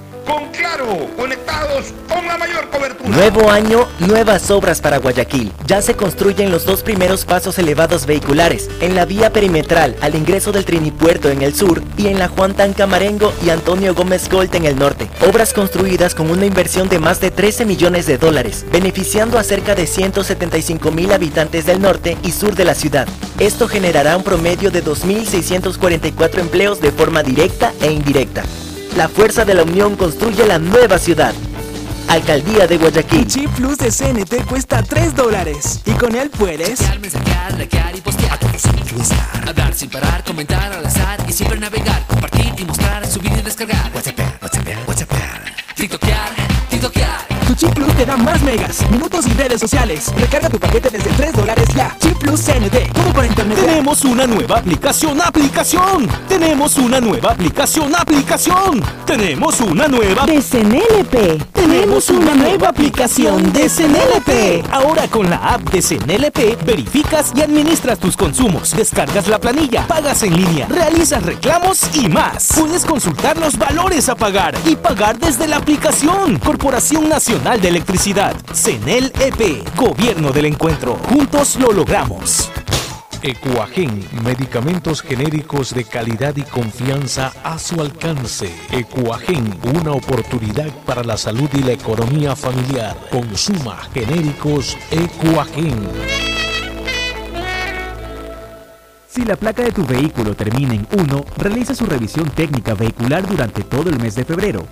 Con Claro, conectados con la mayor cobertura.
Nuevo año, nuevas obras para Guayaquil. Ya se construyen los dos primeros pasos elevados vehiculares, en la vía perimetral al ingreso del Trinipuerto en el sur y en la Juan Tancamarengo y Antonio Gómez Gold en el norte. Obras construidas con una inversión de más de 13 millones de dólares, beneficiando a cerca de 175 mil habitantes del norte y sur de la ciudad. Esto generará un promedio de 2.644 empleos de forma directa e indirecta. La fuerza de la unión construye la nueva ciudad. Alcaldía de Guayaquil.
Chip Plus de CNT cuesta 3 dólares y con él puedes
Chatear, mensajear, likear y postear. A todos influenciar. Hablar sin parar, comentar al azar y siempre navegar. Compartir y mostrar, subir y descargar. WhatsApp, WhatsApp, WhatsApp.
Te da más megas, minutos y redes sociales. Recarga tu paquete desde 3 dólares ya. Chip Plus CNT, todo para internet.
Tenemos una nueva aplicación, aplicación. Tenemos una nueva aplicación, aplicación. Tenemos una nueva
De CNLP.
Tenemos una nueva aplicación de CNLP. Ahora con la app de CNLP verificas y administras tus consumos, descargas la planilla, pagas en línea, realizas reclamos y más. Puedes consultar los valores a pagar y pagar desde la aplicación. Corporación Nacional de Electricidad, CNLP, Gobierno del Encuentro. Juntos lo logramos.
Ecuagen, medicamentos genéricos de calidad y confianza a su alcance. Ecuagen, una oportunidad para la salud y la economía familiar. Consuma genéricos Ecuagen.
Si la placa de tu vehículo termina en 1, realiza su revisión técnica vehicular durante todo el mes de febrero.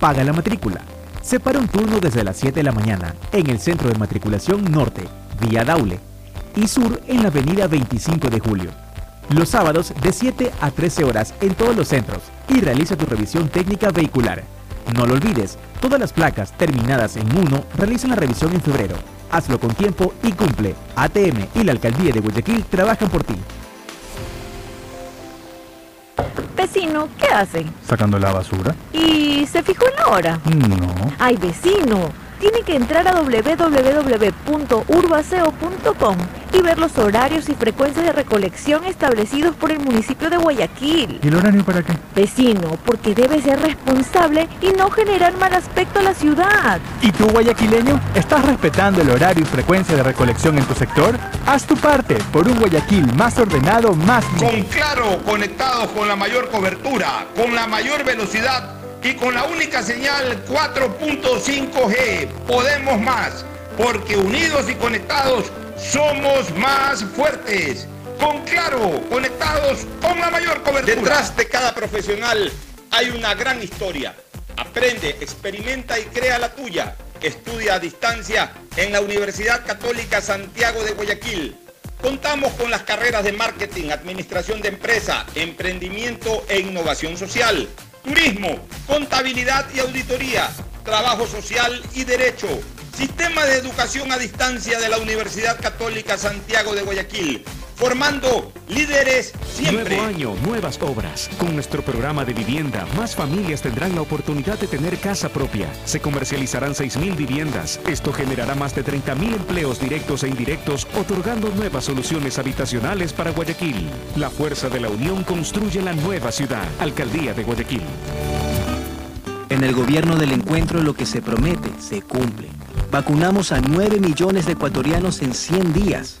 Paga la matrícula. Separa un turno desde las 7 de la mañana en el Centro de Matriculación Norte, vía Daule, y Sur en la Avenida 25 de Julio. Los sábados de 7 a 13 horas en todos los centros y realiza tu revisión técnica vehicular. No lo olvides, todas las placas terminadas en 1 realizan la revisión en febrero. Hazlo con tiempo y cumple. ATM y la Alcaldía de Guayaquil trabajan por ti.
Vecino, ¿qué hace?
Sacando la basura.
¿Y se fijó en la hora?
No.
Ay, vecino, tiene que entrar a www.urbaceo.com y ver los horarios y frecuencias de recolección establecidos por el municipio de Guayaquil.
¿Y el horario para qué?
Vecino, porque debe ser responsable y no generar mal aspecto a la ciudad.
¿Y tú, guayaquileño, estás respetando el horario y frecuencia de recolección en tu sector? Haz tu parte por un Guayaquil más ordenado, más...
Con Claro, conectados con la mayor cobertura, con la mayor velocidad y con la única señal 4.5G. Podemos más, porque unidos y conectados somos más fuertes. Con Claro, conectados con la mayor cobertura. Detrás de cada profesional hay una gran historia. Aprende, experimenta y crea la tuya. Estudia a distancia en la Universidad Católica Santiago de Guayaquil. Contamos con las carreras de marketing, administración de empresa, emprendimiento e innovación social, turismo, contabilidad y auditoría, trabajo social y derecho. Sistema de educación a distancia de la Universidad Católica Santiago de Guayaquil, formando líderes siempre.
Nuevo año, nuevas obras. Con nuestro programa de vivienda, más familias tendrán la oportunidad de tener casa propia. Se comercializarán 6.000 viviendas. Esto generará más de 30.000 empleos directos e indirectos, otorgando nuevas soluciones habitacionales para Guayaquil. La fuerza de la unión construye la nueva ciudad. Alcaldía de Guayaquil.
En el gobierno del encuentro lo que se promete se cumple. Vacunamos a 9 millones de ecuatorianos en 100 días.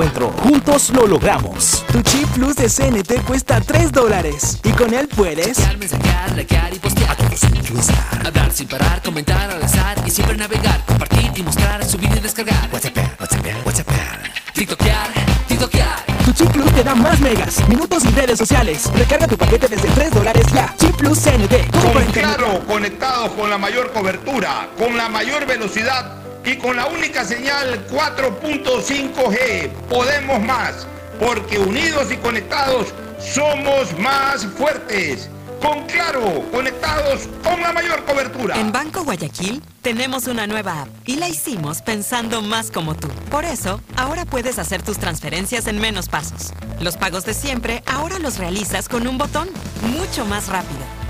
Juntos lo logramos.
Tu chip plus de CNT cuesta 3 dólares y con él puedes
Chatear, mensajear, likear y postear. A todos cruzar. A dar sin parar, comentar al azar y siempre navegar. Compartir y mostrar, subir y descargar. WhatsApp, WhatsApp, WhatsApp. TikTokear, TikTokear.
Tu chip plus te da más megas, minutos y redes sociales. Recarga tu paquete desde 3 dólares ya. Chip plus CNT. Todo
Con. Claro, conectados con la mayor cobertura, con la mayor velocidad y con la única señal 4.5G. Podemos más, porque unidos y conectados somos más fuertes. Con Claro, conectados con la mayor cobertura.
En Banco Guayaquil tenemos una nueva app y la hicimos pensando más como tú. Por eso, ahora puedes hacer tus transferencias en menos pasos. Los pagos de siempre ahora los realizas con un botón, mucho más rápido.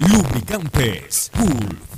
Lubricantes Gulf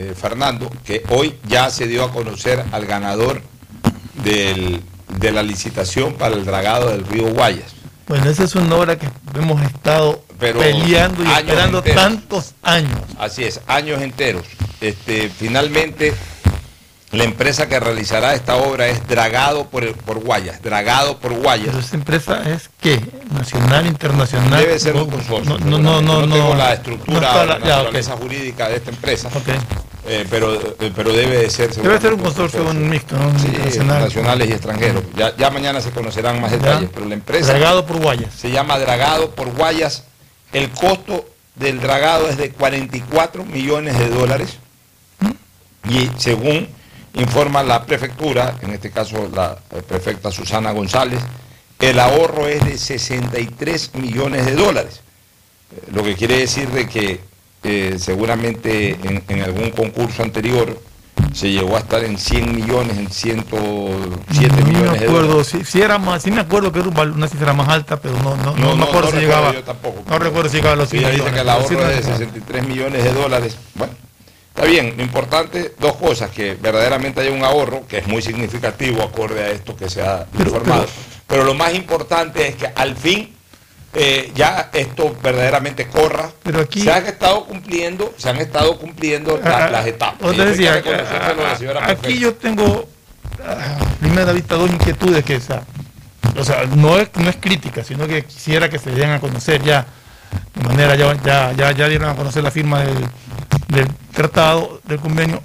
eh, Fernando, que hoy ya se dio a conocer al ganador del- de la licitación para el dragado del río Guayas.
Bueno, esa es una obra que hemos estado
Pero
peleando y esperando
enteros.
tantos años.
Así es, años enteros. Este, finalmente, la empresa que realizará esta obra es Dragado por, el- por Guayas, Dragado por Guayas.
Pero esa empresa es qué? Nacional, internacional.
Debe ser
No,
un consorcio.
No, no, no, no.
tengo la
no
estructura la naturaleza jurídica de esta empresa. Eh, pero, eh, pero debe de ser
Debe ser un consorcio un mixto, ¿no?
Sí, nacionales y extranjeros. Ya, ya mañana se conocerán más detalles, pero la empresa
Dragado por Guayas.
se llama Dragado por Guayas. El costo del dragado es de 44 millones de dólares y según informa la prefectura, en este caso la prefecta Susana González, el ahorro es de 63 millones de dólares. Eh, Lo que quiere decir de que eh, seguramente en, en algún concurso anterior se llegó a estar en 100 millones, en 107
no
millones
me
de
acuerdo,
dólares.
si, si era más, sí me acuerdo que era una cifra más alta, pero no, no, no, me acuerdo si llegaba.
yo tampoco.
No recuerdo si llegaba a los
Sí,
100
ella dice
millones,
que el
pero
ahorro es de
recuerdo.
63 millones de dólares. Bueno, está bien, lo importante, dos cosas, que verdaderamente haya un ahorro, que es muy significativo acorde a esto que se ha informado. Pero, lo más importante es que al fin eh, ya esto verdaderamente corra.
Pero aquí-
se han estado cumpliendo, se han estado cumpliendo la-
Ah,
las etapas.
Yo
Y
te
eso hay que
decía,
reconocérselo a la señora
aquí yo tengo a primera vista dos inquietudes que esa, o sea, no es, no es crítica, sino que quisiera que se den a conocer ya, de manera, ya, ya, ya, ya dieron a conocer la firma del, del tratado, del convenio.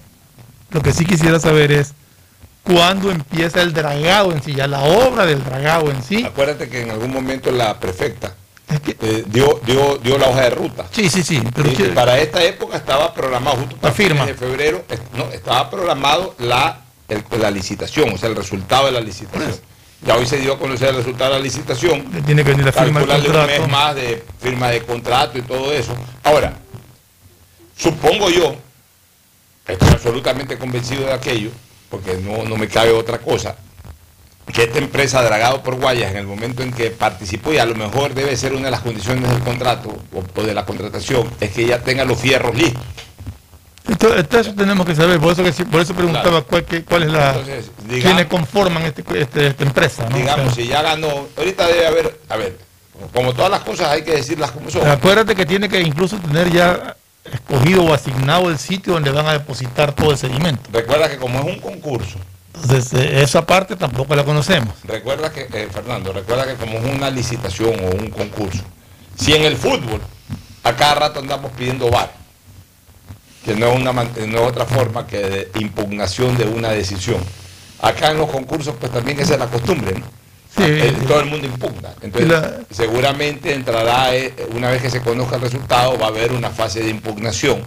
Lo que sí quisiera saber es cuándo empieza el dragado en sí, ya la obra del dragado en sí.
Acuérdate que en algún momento la prefecta eh, dio, dio, dio la hoja de ruta.
Sí, sí, sí. Pero
Y
que-
para esta época estaba programado, justo para
firma.
de febrero, no, estaba programado la, el- la licitación, o sea, el resultado de la licitación. Ya hoy se dio a conocer el resultado de la licitación.
tiene que venir la firma del
Calcularle un
contrato.
mes más de firma de contrato y todo eso. Ahora, supongo yo, estoy absolutamente convencido de aquello, porque no, no me cabe otra cosa, que esta empresa Dragado por Guayas, en el momento en que participó, y a lo mejor debe ser una de las condiciones del contrato o, o de la contratación, es que ella tenga los fierros listos.
Esto, esto eso tenemos que saber, por eso, que, por eso preguntaba cuál, qué- cuál es la...
Entonces, digamos-
quiénes conforman este, este- esta empresa. ¿no?
Digamos,
O sea,
si ya ganó, ahorita debe haber, a ver, como todas las cosas hay que decirlas como son.
Acuérdate que tiene que incluso tener ya escogido o asignado el sitio donde van a depositar todo el sedimento.
Recuerda que como es un concurso,
Entonces, eh, esa parte tampoco la conocemos.
Recuerda que, eh, Fernando, recuerda que como es una licitación o un concurso, si en el fútbol a cada rato andamos pidiendo VAR, que no es, una, man- no es otra forma que de impugnación de una decisión. Acá en los concursos pues también esa es la costumbre, ¿no?
Sí,
Eh, todo el mundo impugna. Entonces,
la-
seguramente entrará, eh, una vez que se conozca el resultado, va a haber una fase de impugnación.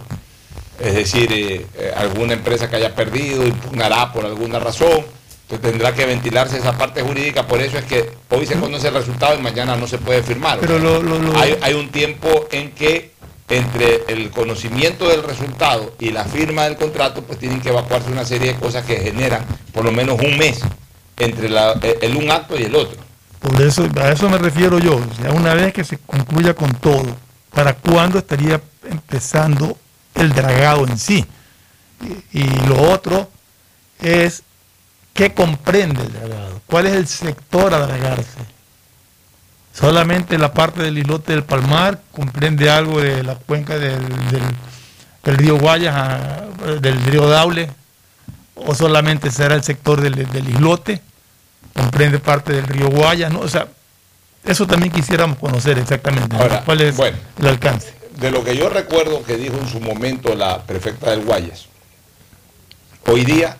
Es decir, eh, eh, alguna empresa que haya perdido impugnará por alguna razón. Entonces tendrá que ventilarse esa parte jurídica. Por eso es que hoy se conoce el resultado y mañana no se puede firmar.
Pero lo- lo- lo-
Hay, hay un tiempo en que entre el conocimiento del resultado y la firma del contrato, pues tienen que evacuarse una serie de cosas que generan por lo menos un mes entre la- eh, el un acto y el otro.
Por eso, a eso me refiero yo. Ya una vez que se concluya con todo, ¿para cuándo estaría empezando el dragado en sí? Y, lo otro es, ¿qué comprende el dragado? ¿Cuál es el sector a dragarse? Solamente la parte del islote del Palmar comprende algo de la cuenca del, del- río Guayas, a- del río Daule, o solamente será el sector del islote, comprende parte del río Guayas, ¿no? O sea, eso también quisiéramos conocer exactamente, ¿no?
Ahora,
cuál es
bueno.
el alcance.
De lo que yo recuerdo que dijo en su momento la prefecta del Guayas, hoy día,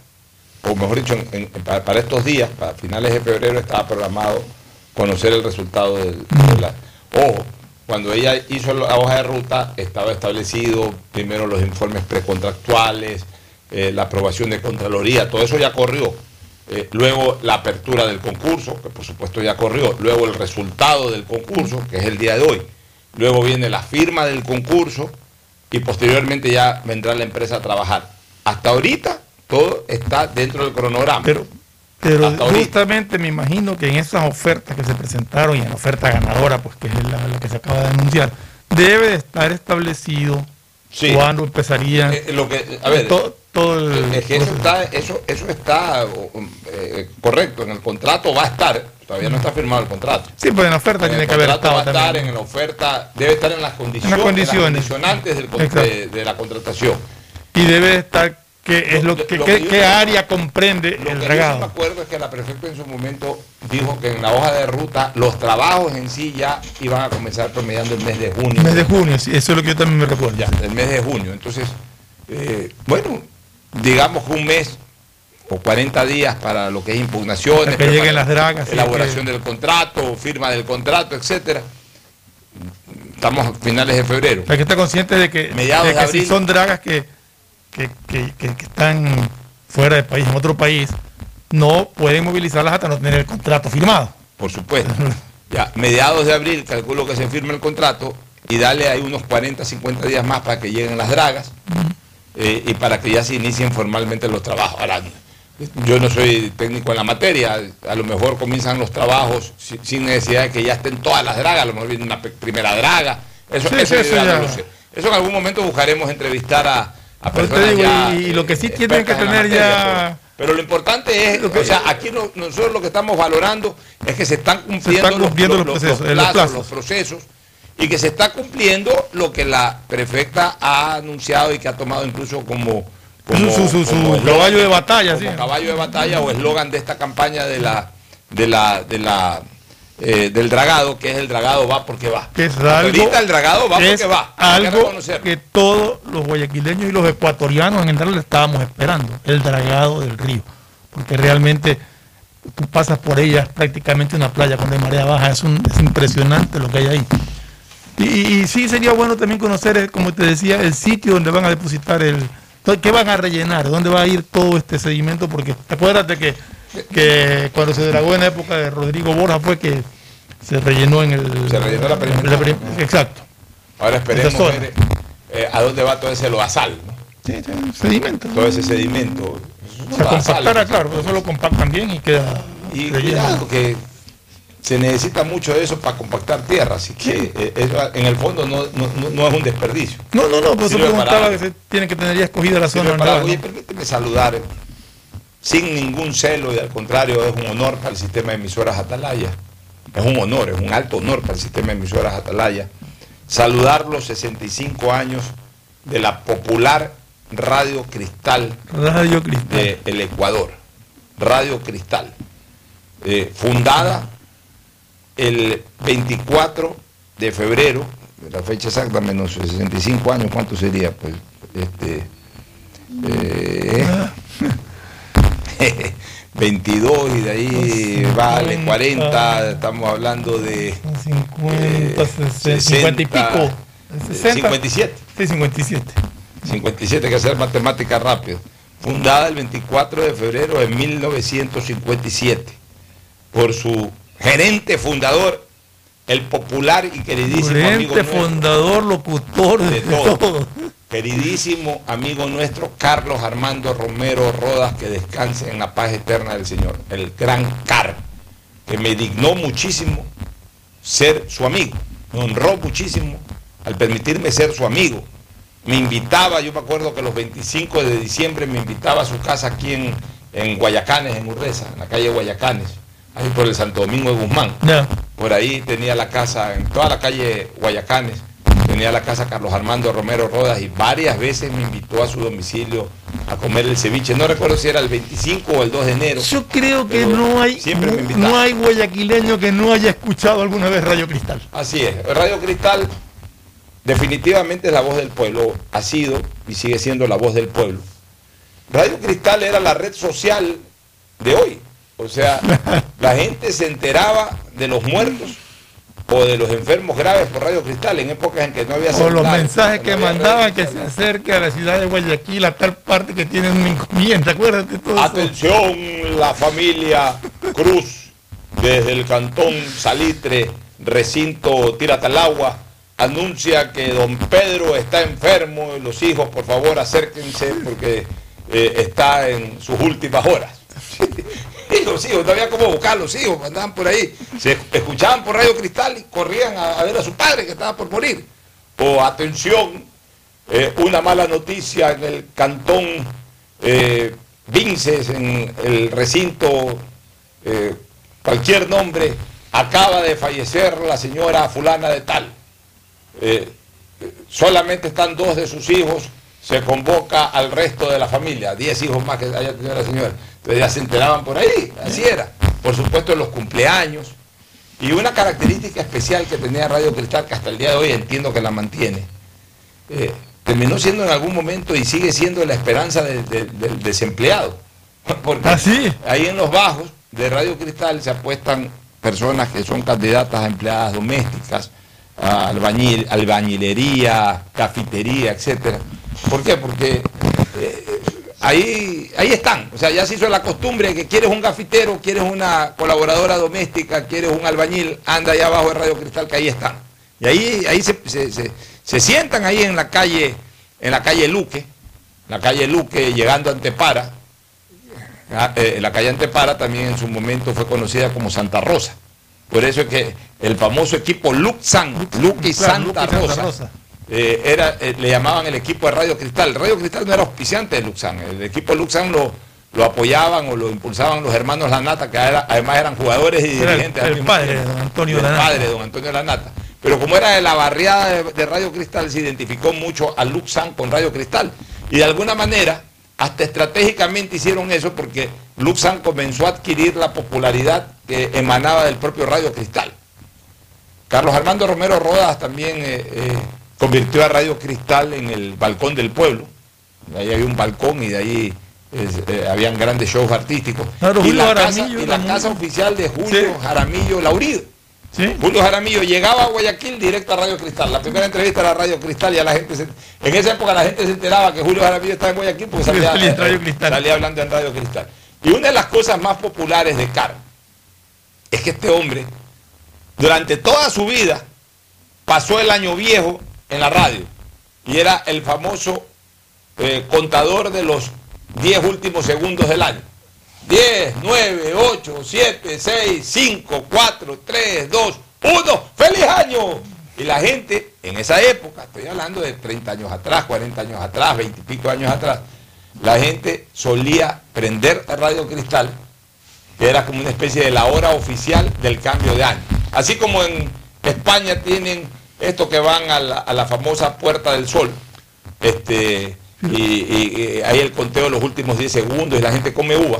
o mejor dicho, en- en- para, para estos días, para finales de febrero, estaba programado conocer el resultado del, de la... Ojo, cuando ella hizo la hoja de ruta, estaba establecido primero los informes precontractuales, eh, la aprobación de Contraloría, todo eso ya corrió. Eh, luego la apertura del concurso, que por supuesto ya corrió. Luego el resultado del concurso, que es el día de hoy. Luego viene la firma del concurso y posteriormente ya vendrá la empresa a trabajar. Hasta ahorita todo está dentro del cronograma.
Pero, pero justamente me imagino que en esas ofertas que se presentaron y en la oferta ganadora, pues que es la, la que se acaba de anunciar, debe de estar establecido
Sí.
cuándo empezaría
Eh, lo que, a ver,
to- todo el
es que eso está, eso, eso está um, eh, correcto, en el contrato va a estar, todavía no está firmado el contrato.
Sí, pues en la oferta
En
tiene
el
que haber
contrato va
estado
a estar,
también.
en la oferta, debe estar en las condiciones,
En las condiciones.
condicionantes del con-
Exacto.
de, de la contratación.
Y debe estar qué es lo que
lo que yo
qué área comprende
Lo
el
que yo sí me
regado.
acuerdo es que la prefecta en su momento dijo que en la hoja de ruta los trabajos en sí ya iban a comenzar promediando el mes de junio.
Mes de junio, sí, eso es lo que yo también me recuerdo.
Ya, el mes de junio. Entonces, eh, bueno, digamos que un mes o 40 días para lo que es impugnaciones,
que lleguen las dragas,
elaboración del contrato, firma del contrato, etcétera. Estamos a finales de febrero.
Hay que estar consciente de que, de que si son dragas que, que, que- que- que están fuera del país, en otro país, no pueden movilizarlas hasta no tener el contrato firmado.
Por supuesto. Ya, mediados de abril, calculo que se firme el contrato y dale ahí unos 40, 50 días más para que lleguen las dragas eh, y para que ya se inicien formalmente los trabajos. Ahora, yo no soy técnico en la materia, a lo mejor comienzan los trabajos si- sin necesidad de que ya estén todas las dragas, a lo mejor viene una primera draga. Eso,
Sí,
eso
sí, eso
yo ya
ya.
no lo sé. Eso en algún momento buscaremos entrevistar a,
eso
personas
digo,
ya,
y, y lo que sí
eh,
tienen que tener
materia,
ya...
pero- pero lo importante es, o sea, aquí no- nosotros lo que estamos valorando es que se están cumpliendo,
están cumpliendo los procesos, eh, los
plazos. los procesos, y que se está cumpliendo lo que la prefecta ha anunciado y que ha tomado incluso como, como,
Su- su- su
como eslogan-
caballo de batalla,
como
sí.
caballo de batalla o eslogan de esta campaña de la de la de la eh, del dragado, que es el dragado va porque va.
que es
Hasta
algo,
ahorita el dragado va
es
porque va. que
algo que todos los guayaquileños y los ecuatorianos en general estábamos esperando, el dragado del río, porque realmente tú pasas por ella es prácticamente una playa cuando hay marea baja, es, un- es impresionante lo que hay ahí. Y, y sí sería bueno también conocer, eh, como te decía, el sitio donde van a depositar el, qué van a rellenar, dónde va a ir todo este sedimento, porque te acuerdas de que, que cuando se dragó en la época de Rodrigo Borja fue que se rellenó en el...
Se rellenó la perimetral.
Exacto.
Ahora esperemos ver eh, a dónde va todo ese loazal, ¿no?
Sí, sí, sedimento.
todo ese sedimento.
O sea, compactará, claro, pero eso lo compactan bien y queda
Y cuidado, que se necesita mucho de eso para compactar tierra, así que eh, en el fondo no, no- no- es un desperdicio.
No, no, no, por eso preguntaba
para-
que se tiene que tener ya escogida la zona.
para. Oye, permíteme saludar, eh, sin ningún celo y al contrario, es un honor para el sistema de emisoras Atalaya. Es un honor, es un alto honor para el sistema de emisoras Atalaya. Saludar los 65 años de la popular Radio Cristal
Radio Cristal.
del Ecuador. Radio Cristal. eh, fundada el 24 de febrero, la fecha exacta menos 65 años, ¿cuánto sería? Pues, este, eh, 22 y de ahí vale 40, estamos hablando de
50, 60, 50 y pico. 60.
57.
Sí, 57.
57, hay que hacer matemática rápido. Fundada el 24 de febrero de 1957 por su gerente fundador, el popular y queridísimo amigo
Gerente,
nuestro,
fundador, locutor, de,
de todo.
todo.
queridísimo amigo nuestro, Carlos Armando Romero Rodas, que descanse en la paz eterna del Señor, el gran Car, que me dignó muchísimo ser su amigo, me honró muchísimo al permitirme ser su amigo. Me invitaba, yo me acuerdo que los 25 de diciembre me invitaba a su casa aquí en, en Guayacanes, en Urreza, en la calle Guayacanes, ahí por el Santo Domingo de Guzmán. Por ahí tenía la casa, en toda la calle Guayacanes, tenía la casa Carlos Armando Romero Rodas y varias veces me invitó a su domicilio a comer el ceviche. No recuerdo si era el 25 o el 2 de enero.
Yo creo que no hay,
siempre me
no hay guayaquileño que no haya escuchado alguna vez Radio Cristal.
Así es, Radio Cristal definitivamente es la voz del pueblo, ha sido y sigue siendo la voz del pueblo. Radio Cristal era la red social de hoy. O sea, la gente se enteraba de los muertos o de los enfermos graves por Radio Cristal en épocas en que no había
O los mensajes que mandaban que se acerque a la ciudad de Guayaquil, a tal parte que tienen un inconveniente, acuérdate todo eso?
Atención, la familia Cruz, desde el cantón Salitre, recinto Tiratalagua, anuncia que don Pedro está enfermo y los hijos, por favor, acérquense porque eh, está en sus últimas horas. Y los hijos, no había cómo buscar los hijos, andaban por ahí, se escuchaban por Radio Cristal y corrían a, ver a su padre que estaba por morir. O atención, eh, una mala noticia en el cantón eh, Vinces, en el recinto, eh, cualquier nombre, acaba de fallecer la señora fulana de tal. Solamente están dos de sus hijos, se convoca al resto de la familia, diez hijos más que haya tenido la señora. Entonces ya se enteraban por ahí, así era. Por supuesto los cumpleaños. Y una característica especial que tenía Radio Cristal, que hasta el día de hoy entiendo que la mantiene, eh, terminó siendo en algún momento y sigue siendo la esperanza de- de- del desempleado. Porque ahí en los bajos de Radio Cristal se apuestan personas que son candidatas a empleadas domésticas, a albañil, albañilería, cafetería, etcétera. ¿Por qué? Porque ahí, ahí están. O sea, ya se hizo la costumbre de que quieres un gafitero, quieres una colaboradora doméstica, quieres un albañil, anda allá abajo de Radio Cristal, que ahí están. Y ahí, ahí se, se- se- se sientan ahí en la calle, en la calle Luque, la calle Luque llegando a Antepara. Ah, eh, la calle Antepara también en su momento fue conocida como Santa Rosa. Por eso es que el famoso equipo Luxan, Luque y Santa, Rosa. Eh, era, eh, le llamaban el equipo de Radio Cristal. Radio Cristal no era auspiciante de Luxan. El equipo Luxan lo, lo apoyaban o lo impulsaban los hermanos Lanata, que era- además eran jugadores y
Era
dirigentes.
el padre de don Antonio
El
Lanata.
padre de don Antonio Lanata. Pero como era de la barriada de, de Radio Cristal, se identificó mucho a Luxan con Radio Cristal. Y de alguna manera, hasta estratégicamente hicieron eso porque Luxan comenzó a adquirir la popularidad que emanaba del propio Radio Cristal. Carlos Armando Romero Rodas también eh, eh, convirtió a Radio Cristal en el balcón del pueblo. Ahí había un balcón y de ahí es, eh, habían grandes shows artísticos.
Claro,
y la, casa,
Jaramillo
y la
también.
casa oficial de Julio Jaramillo Laurido.
Sí.
Julio Jaramillo llegaba a Guayaquil directo a Radio Cristal. La primera entrevista era Radio Cristal y a la gente se- en esa época la gente se enteraba que Julio Jaramillo estaba en Guayaquil porque salía,
salía en Radio
eh,
Cristal.
salía hablando en Radio Cristal. Y una de las cosas más populares de Caro es que este hombre, durante toda su vida, pasó el año viejo en la radio y era el famoso eh, contador de los 10 últimos segundos del año. 10, 9, 8, 7, 6, 5, 4, 3, 2, 1. ¡Feliz año! Y la gente en esa época, estoy hablando de 30 años atrás, 40 años atrás, 20 y pico años atrás, la gente solía prender a Radio Cristal, que era como una especie de la hora oficial del cambio de año. Así como en España tienen esto que van a la, famosa Puerta del Sol, este, y, y- hay el conteo de los últimos 10 segundos y la gente come uva.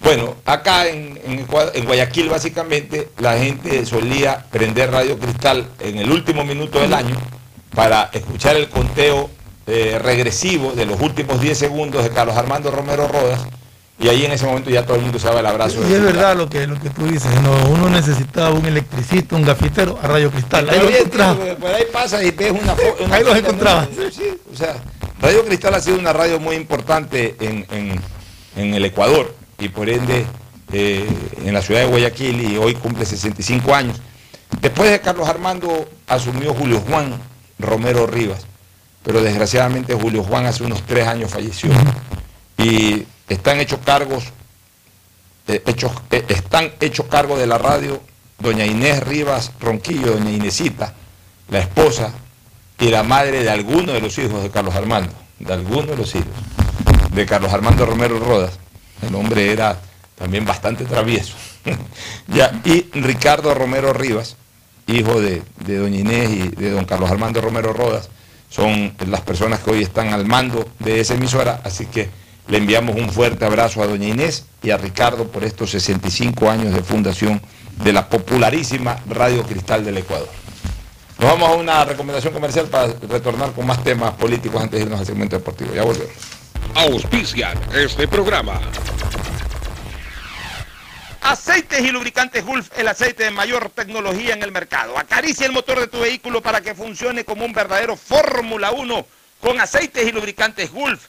Bueno, acá en Guayaquil básicamente la gente solía prender Radio Cristal en el último minuto del año para escuchar el conteo eh, regresivo de los últimos 10 segundos de Carlos Armando Romero Rodas y ahí en ese momento ya todo el mundo se daba el abrazo.
Y es verdad lo que, lo que tú dices, no, uno necesitaba un electricista, un gafitero a Radio Cristal. Ahí
Pero
lo
bien,
encontraba.
tío, por ahí pasa y ves una foto.
Ahí los encontraba.
Sí, o sea, Radio Cristal ha sido una radio muy importante en, en- en el Ecuador y por ende eh, en la ciudad de Guayaquil y hoy cumple 65 años. Después de Carlos Armando asumió Julio Juan Romero Rivas, pero desgraciadamente Julio Juan hace unos tres años falleció y están hechos cargos hechos, eh, están hechos cargo de la radio doña Inés Rivas Ronquillo, doña Inesita, la esposa y la madre de alguno de los hijos de Carlos Armando, de alguno de los hijos de Carlos Armando Romero Rodas. El hombre era también bastante travieso. ya, y Ricardo Romero Rivas, hijo de, de doña Inés y de don Carlos Armando Romero Rodas, son las personas que hoy están al mando de esa emisora, así que le enviamos un fuerte abrazo a doña Inés y a Ricardo por estos 65 años de fundación de la popularísima Radio Cristal del Ecuador. Nos vamos a una recomendación comercial para retornar con más temas políticos antes de irnos al segmento deportivo. Ya volvemos.
auspician este programa.
Aceites y lubricantes Gulf, el aceite de mayor tecnología en el mercado. Acaricia el motor de tu vehículo para que funcione como un verdadero Fórmula 1 con aceites y lubricantes Gulf.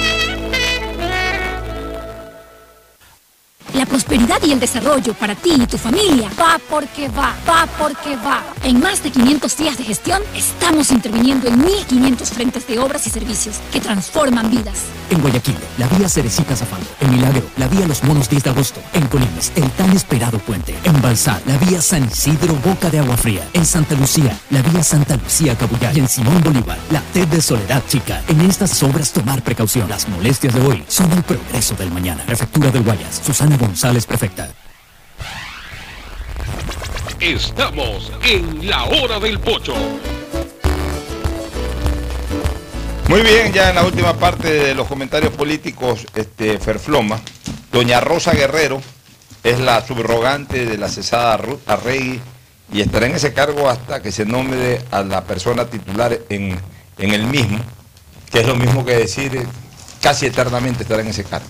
Prosperidad y el desarrollo para ti y tu familia va porque va, va porque va. En más de 500 días de gestión, estamos interviniendo en 1.500 frentes de obras y servicios que transforman vidas.
En Guayaquil, la vía Cerecita Zafando. En Milagro, la vía Los Monos 10 de agosto. En Colimes, el tan esperado puente. En Balsá, la vía San Isidro Boca de Agua Fría. En Santa Lucía, la vía Santa Lucía Cabullar. Y en Simón Bolívar, la T de Soledad Chica. En estas obras tomar precaución. Las molestias de hoy son el progreso del mañana. Prefectura del Guayas, Susana González, prefecta.
Estamos en la hora del pocho.
Muy bien, ya en la última parte de los comentarios políticos, este Ferfloma, doña Rosa Guerrero es la subrogante de la cesada Ruth Arregui y estará en ese cargo hasta que se nombre a la persona titular en, en el mismo, que es lo mismo que decir casi eternamente estará en ese cargo.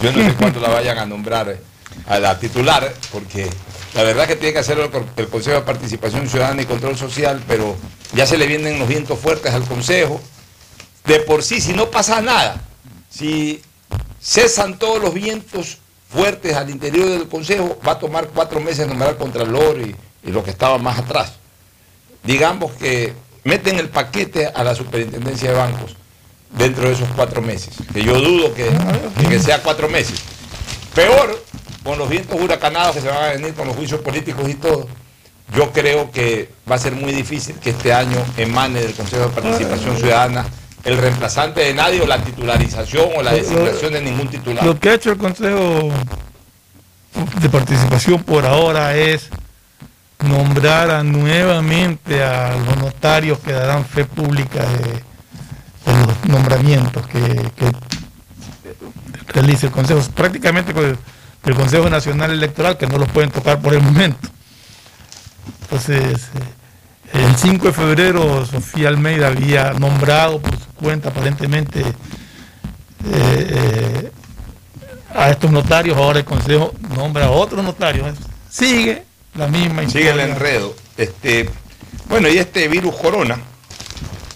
Yo no sé cuándo la vayan a nombrar a la titular, porque la verdad que tiene que hacerlo el Consejo de Participación Ciudadana y Control Social, pero ya se le vienen los vientos fuertes al Consejo. De por sí, si no pasa nada, si cesan todos los vientos fuertes al interior del Consejo, va a tomar cuatro meses nombrar Contralor y, y lo que estaba más atrás. Digamos que meten el paquete a la superintendencia de bancos dentro de esos cuatro meses, que yo dudo que, que- sea cuatro meses. Peor, con los vientos huracanados que se van a venir con los juicios políticos y todo, yo creo que va a ser muy difícil que este año emane del Consejo de Participación Ciudadana el reemplazante de nadie o la titularización o la designación de ningún titular.
Lo que ha hecho el Consejo de Participación por ahora es nombrar a- nuevamente a los notarios que darán fe pública de, de los nombramientos que, que realice el Consejo. Prácticamente con el, el Consejo Nacional Electoral que no los pueden tocar por el momento. Entonces, eh, el 5 de febrero Sofía Almeida había nombrado por su cuenta aparentemente eh, eh, a estos notarios, ahora el Consejo nombra a otros notarios. Sigue la misma
Sigue el enredo. Este, bueno, y este virus corona,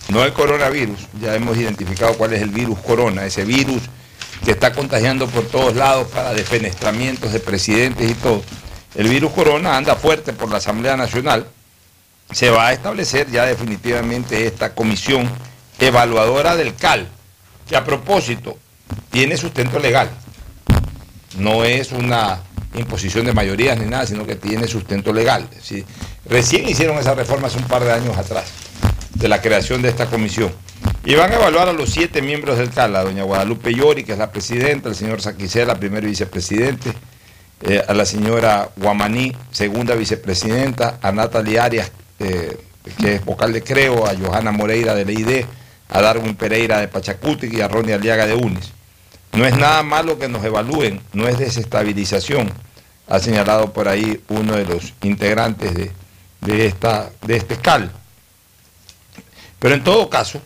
no el coronavirus, ya hemos identificado cuál es el virus corona, ese virus que está contagiando por todos lados para defenestramientos de presidentes y todo. El virus corona anda fuerte por la Asamblea Nacional. Se va a establecer ya definitivamente esta comisión evaluadora del CAL, que a propósito tiene sustento legal. No es una imposición de mayorías ni nada, sino que tiene sustento legal. Recién hicieron esa reforma hace un par de años atrás, de la creación de esta comisión. Y van a evaluar a los siete miembros del CAL, a doña Guadalupe Llori, que es la presidenta, el señor Saquicela, primero vicepresidente, eh, a la señora Guamaní, segunda vicepresidenta, a Natalia Arias, eh, que es vocal de Creo, a Johanna Moreira de la ID, a Darwin Pereira de Pachacuti y a Ronnie Aliaga de UNES. No es nada malo que nos evalúen, no es desestabilización, ha señalado por ahí uno de los integrantes de, de esta, de este escal. Pero en todo caso,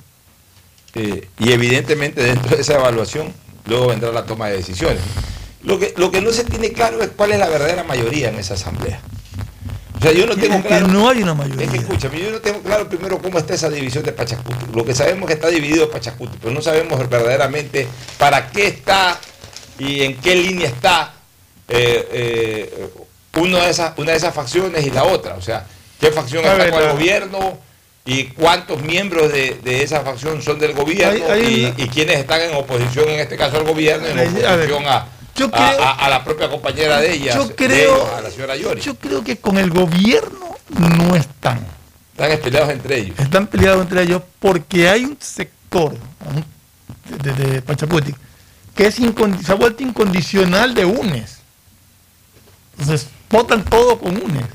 eh, y evidentemente dentro de esa evaluación, luego vendrá la toma de decisiones. Lo que, lo que no se tiene claro es cuál es la verdadera mayoría en esa asamblea. O sea, yo no tengo
Es que
claro.
no hay una mayoría.
Es que escúchame, yo no tengo claro primero cómo está esa división de Pachacuti. Lo que sabemos es que está dividido Pachacuti, pero no sabemos verdaderamente para qué está y en qué línea está eh, eh, uno de esas, una de esas facciones y la otra. O sea, qué facción está con el gobierno y cuántos miembros de, de esa facción son del gobierno
Hay- hay
y,
una-
y quiénes están en oposición, en este caso al gobierno, en oposición a, a-
creo-
a- a la propia compañera de ellas,
Yo
de
creo-
ellos, a la señora Yori.
Yo creo que con el gobierno no están.
Están peleados entre ellos.
Están peleados entre ellos porque hay un sector de, de- de Pachacuti que es se ha vuelto incondicional de UNES. Entonces, votan todo con UNES.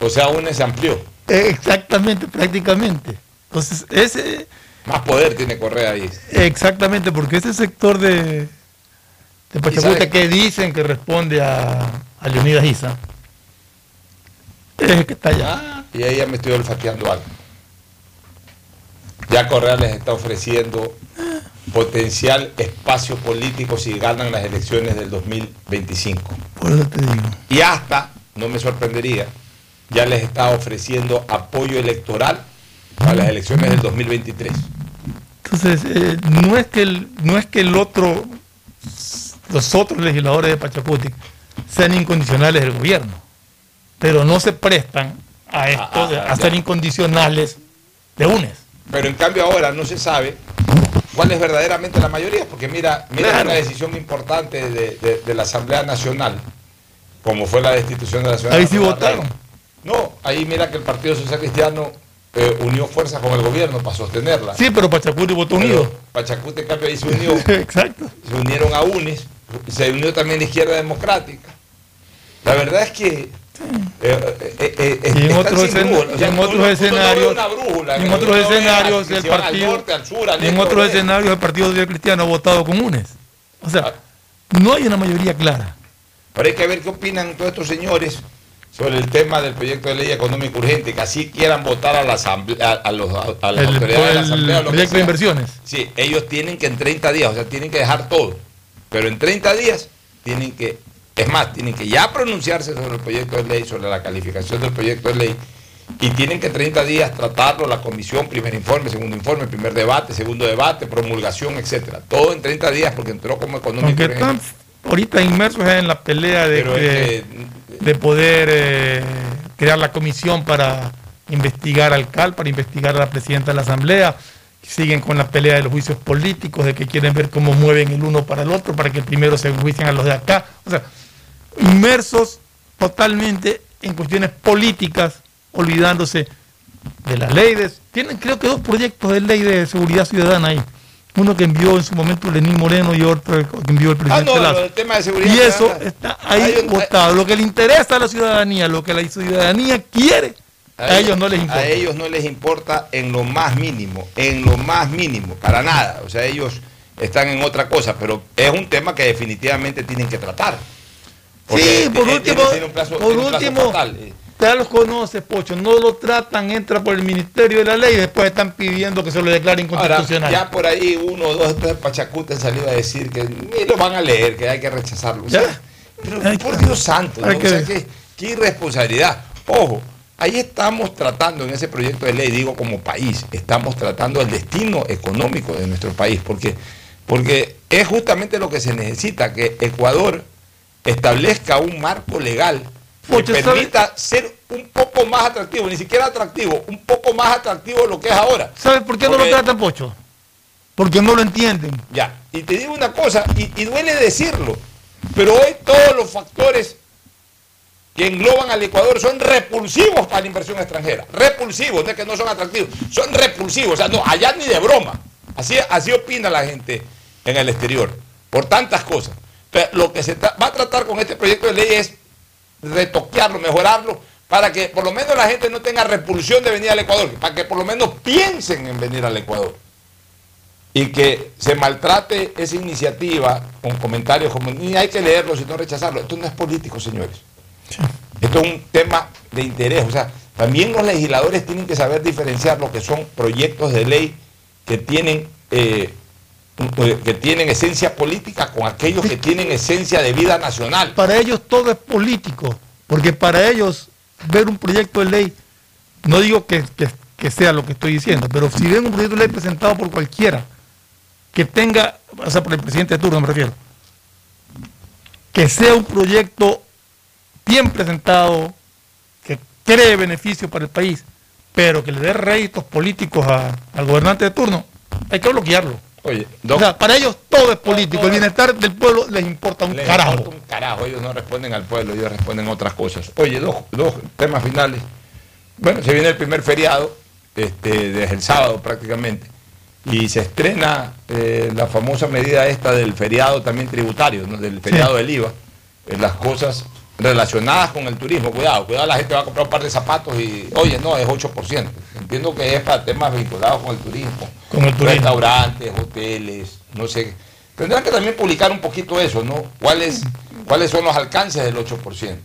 O sea, UNES se amplió.
Exactamente, prácticamente. Entonces, ese,
Más poder tiene Correa ahí.
exactamente, porque ese sector de, de Pachacuti
sabe-
que dicen que responde a, a Leonidas Isa, es el que está allá.
Y ahí ya me estoy olfateando algo. Ya Correa les está ofreciendo potencial espacio político si ganan las elecciones del 2025.
Por eso te digo.
Y hasta, no me sorprendería, ya les está ofreciendo apoyo electoral para las elecciones del 2023.
Entonces, eh, no, es que el, no es que el otro, los otros legisladores de Pachacuti sean incondicionales del gobierno, pero no se prestan a esto,
Ah, ah,
a ser incondicionales de UNES.
Pero en cambio ahora no se sabe cuál es verdaderamente la mayoría, porque mira, mira
Claro.
una decisión importante de, de- de la Asamblea Nacional, como fue la destitución de la señora
Ahí sí votaron.
No, ahí mira que el Partido Social Cristiano eh, unió fuerzas con el gobierno para sostenerla.
Sí, pero Pachacuti votó
Pero
unido.
Pachacuti en cambio ahí se unió,
Exacto.
se unieron a UNES, se unió también la izquierda democrática. La verdad es que eh, eh,
Y en otros, escenarios, en otros escenarios el
van al
partido,
norte, al sur, al
en
este,
otros escenarios el Partido Social Cristiano ha votado con UNES. O sea, no hay una mayoría clara.
Ahora hay que ver qué opinan todos estos señores sobre el tema del proyecto de ley económico urgente, que así quieran votar a, la asamblea, a, los, a, las
El-
autoridades de la
el
asamblea. que
proyecto de inversiones.
Sí, ellos tienen que en 30 días, o sea, tienen que dejar todo, pero en 30 días tienen que, es más, tienen que ya pronunciarse sobre el proyecto de ley, sobre la calificación del proyecto de ley, y tienen que 30 días tratarlo, la comisión, primer informe, segundo informe, primer debate, segundo debate, promulgación, etcétera. Todo en 30 días porque entró como económico
Aunque. Ahorita inmersos en la pelea de- de poder eh, crear la comisión para investigar al CAL, para investigar a la presidenta de la Asamblea. Siguen con la pelea de los juicios políticos, de que quieren ver cómo mueven el uno para el otro, para que primero se juicien a los de acá. O sea, inmersos totalmente en cuestiones políticas, olvidándose de las leyes. Tienen creo que dos proyectos de ley de seguridad ciudadana ahí. Uno que envió en su momento Lenín Moreno y otro que envió el
Ah,
presidente
no,
Lazo.
del tema de seguridad.
Y eso está ahí
un-.
Lo que le interesa a la ciudadanía, lo que la ciudadanía quiere, a, ellos no les importa.
A ellos no les importa en lo más mínimo, en lo más mínimo, para nada. O sea, ellos están en otra cosa, pero es un tema que definitivamente tienen que tratar. Porque
Sí, por
tiene-
último,
tiene un plazo-
por último,
fatal.
Ya los conoce, Pocho, no lo tratan, entra por el Ministerio de la Ley y después están pidiendo que se lo declaren
Ahora,
inconstitucional.
ya por ahí uno o dos de Pachacute han salido a decir que ni lo van a leer, que hay que rechazarlo. O sea,
Ya.
pero por Dios santo, ¿no?
Hay
O
que
sea, qué, qué irresponsabilidad. Ojo, ahí estamos tratando en ese proyecto de ley, digo como país, estamos tratando el destino económico de nuestro país, porque, porque es justamente lo que se necesita, que Ecuador establezca un marco legal que permita ser un poco más atractivo, ni siquiera atractivo, un poco más atractivo de lo que es ahora.
¿Sabes por qué no lo tratan, Pocho? Porque no lo entienden.
Ya, y te digo una cosa, y, y duele decirlo, pero hoy todos los factores que engloban al Ecuador son repulsivos para la inversión extranjera. Repulsivos, no es que no son atractivos, son repulsivos, o sea, no, allá ni de broma. Así, así opina la gente en el exterior, por tantas cosas. Pero lo que se va a tratar con este proyecto de ley es retoquearlo, mejorarlo, para que por lo menos la gente no tenga repulsión de venir al Ecuador, para que por lo menos piensen en venir al Ecuador. y que se maltrate esa iniciativa con comentarios como ni hay que leerlo sino rechazarlo. Esto no es político, señores. Esto es un tema de interés. O sea, también los legisladores tienen que saber diferenciar lo que son proyectos de ley que tienen, eh, que tienen esencia política con aquellos que tienen esencia de vida nacional.
Para ellos todo es político, porque para ellos ver un proyecto de ley, no digo que, que- sea lo que estoy diciendo, pero si ven un proyecto de ley presentado por cualquiera, que tenga, o sea, por el presidente de turno me refiero, que sea un proyecto bien presentado, que cree beneficio para el país, pero que le dé réditos políticos al gobernante de turno, hay que bloquearlo.
Oye,
O sea, para ellos todo es político, el bienestar del pueblo les importa un
Les
carajo.
importa un carajo, ellos no responden al pueblo, ellos responden otras cosas. Oye, dos, dos temas finales. Bueno, se viene el primer feriado, este, desde el sábado prácticamente, y se estrena eh, la famosa medida esta del feriado también tributario, ¿no? del feriado del IVA, eh, las cosas relacionadas con el turismo. Cuidado, cuidado, la gente va a comprar un par de zapatos y, oye, no, es 8%. Entiendo que es para temas vinculados con el turismo.
Con el turismo.
Restaurantes, hoteles, no sé. Tendrán que también publicar un poquito eso, ¿no? ¿Cuáles, cuáles son los alcances del 8%?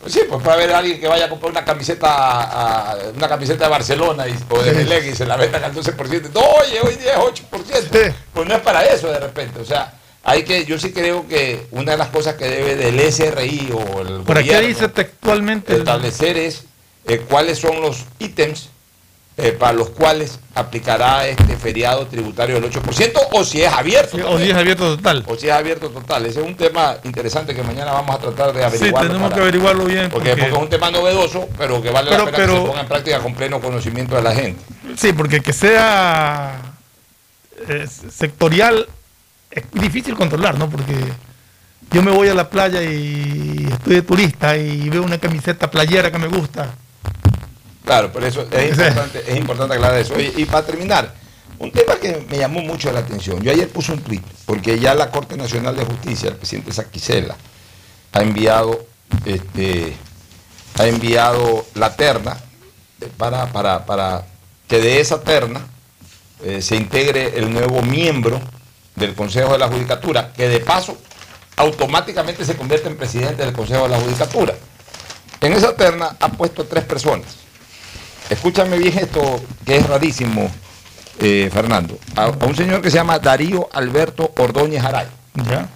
Pues sí, pues puede haber alguien que vaya a comprar una camiseta a- una camiseta de Barcelona y, o de. Melec y se la vendan al 12%. No, oye, hoy día es 8%. Pues no es para eso de repente. O sea, hay que, yo sí creo que una de las cosas que debe del SRI o el gobierno
dice textualmente,
establecer es eh, cuáles son los ítems eh, para los cuales aplicará este feriado tributario del 8% o si es abierto.
o si es abierto total.
O si es abierto total. Ese es un tema interesante que mañana vamos a tratar de
Sí,
averiguar.
tenemos que averiguarlo bien.
Porque,
porque-
porque es un tema novedoso, pero que vale
Pero-
la pena que se ponga en práctica con pleno conocimiento de la gente.
Sí, porque que sea eh, sectorial es difícil controlar, ¿no? Porque yo me voy a la playa y estoy de turista y veo una camiseta playera que me gusta.
Claro, por eso es importante, es importante aclarar eso. Oye, y para terminar, un tema que me llamó mucho la atención. Yo ayer puse un tuit, porque ya la Corte Nacional de Justicia, el presidente Saquicela, ha enviado, este, ha enviado la terna eh, para, para, para que de esa terna eh, se integre el nuevo miembro del Consejo de la Judicatura, que de paso automáticamente se convierte en presidente del Consejo de la Judicatura. En esa terna ha puesto tres personas. Escúchame bien esto, que es rarísimo, eh, Fernando. A, a un señor que se llama Darío Alberto Ordóñez Aray.
Ya.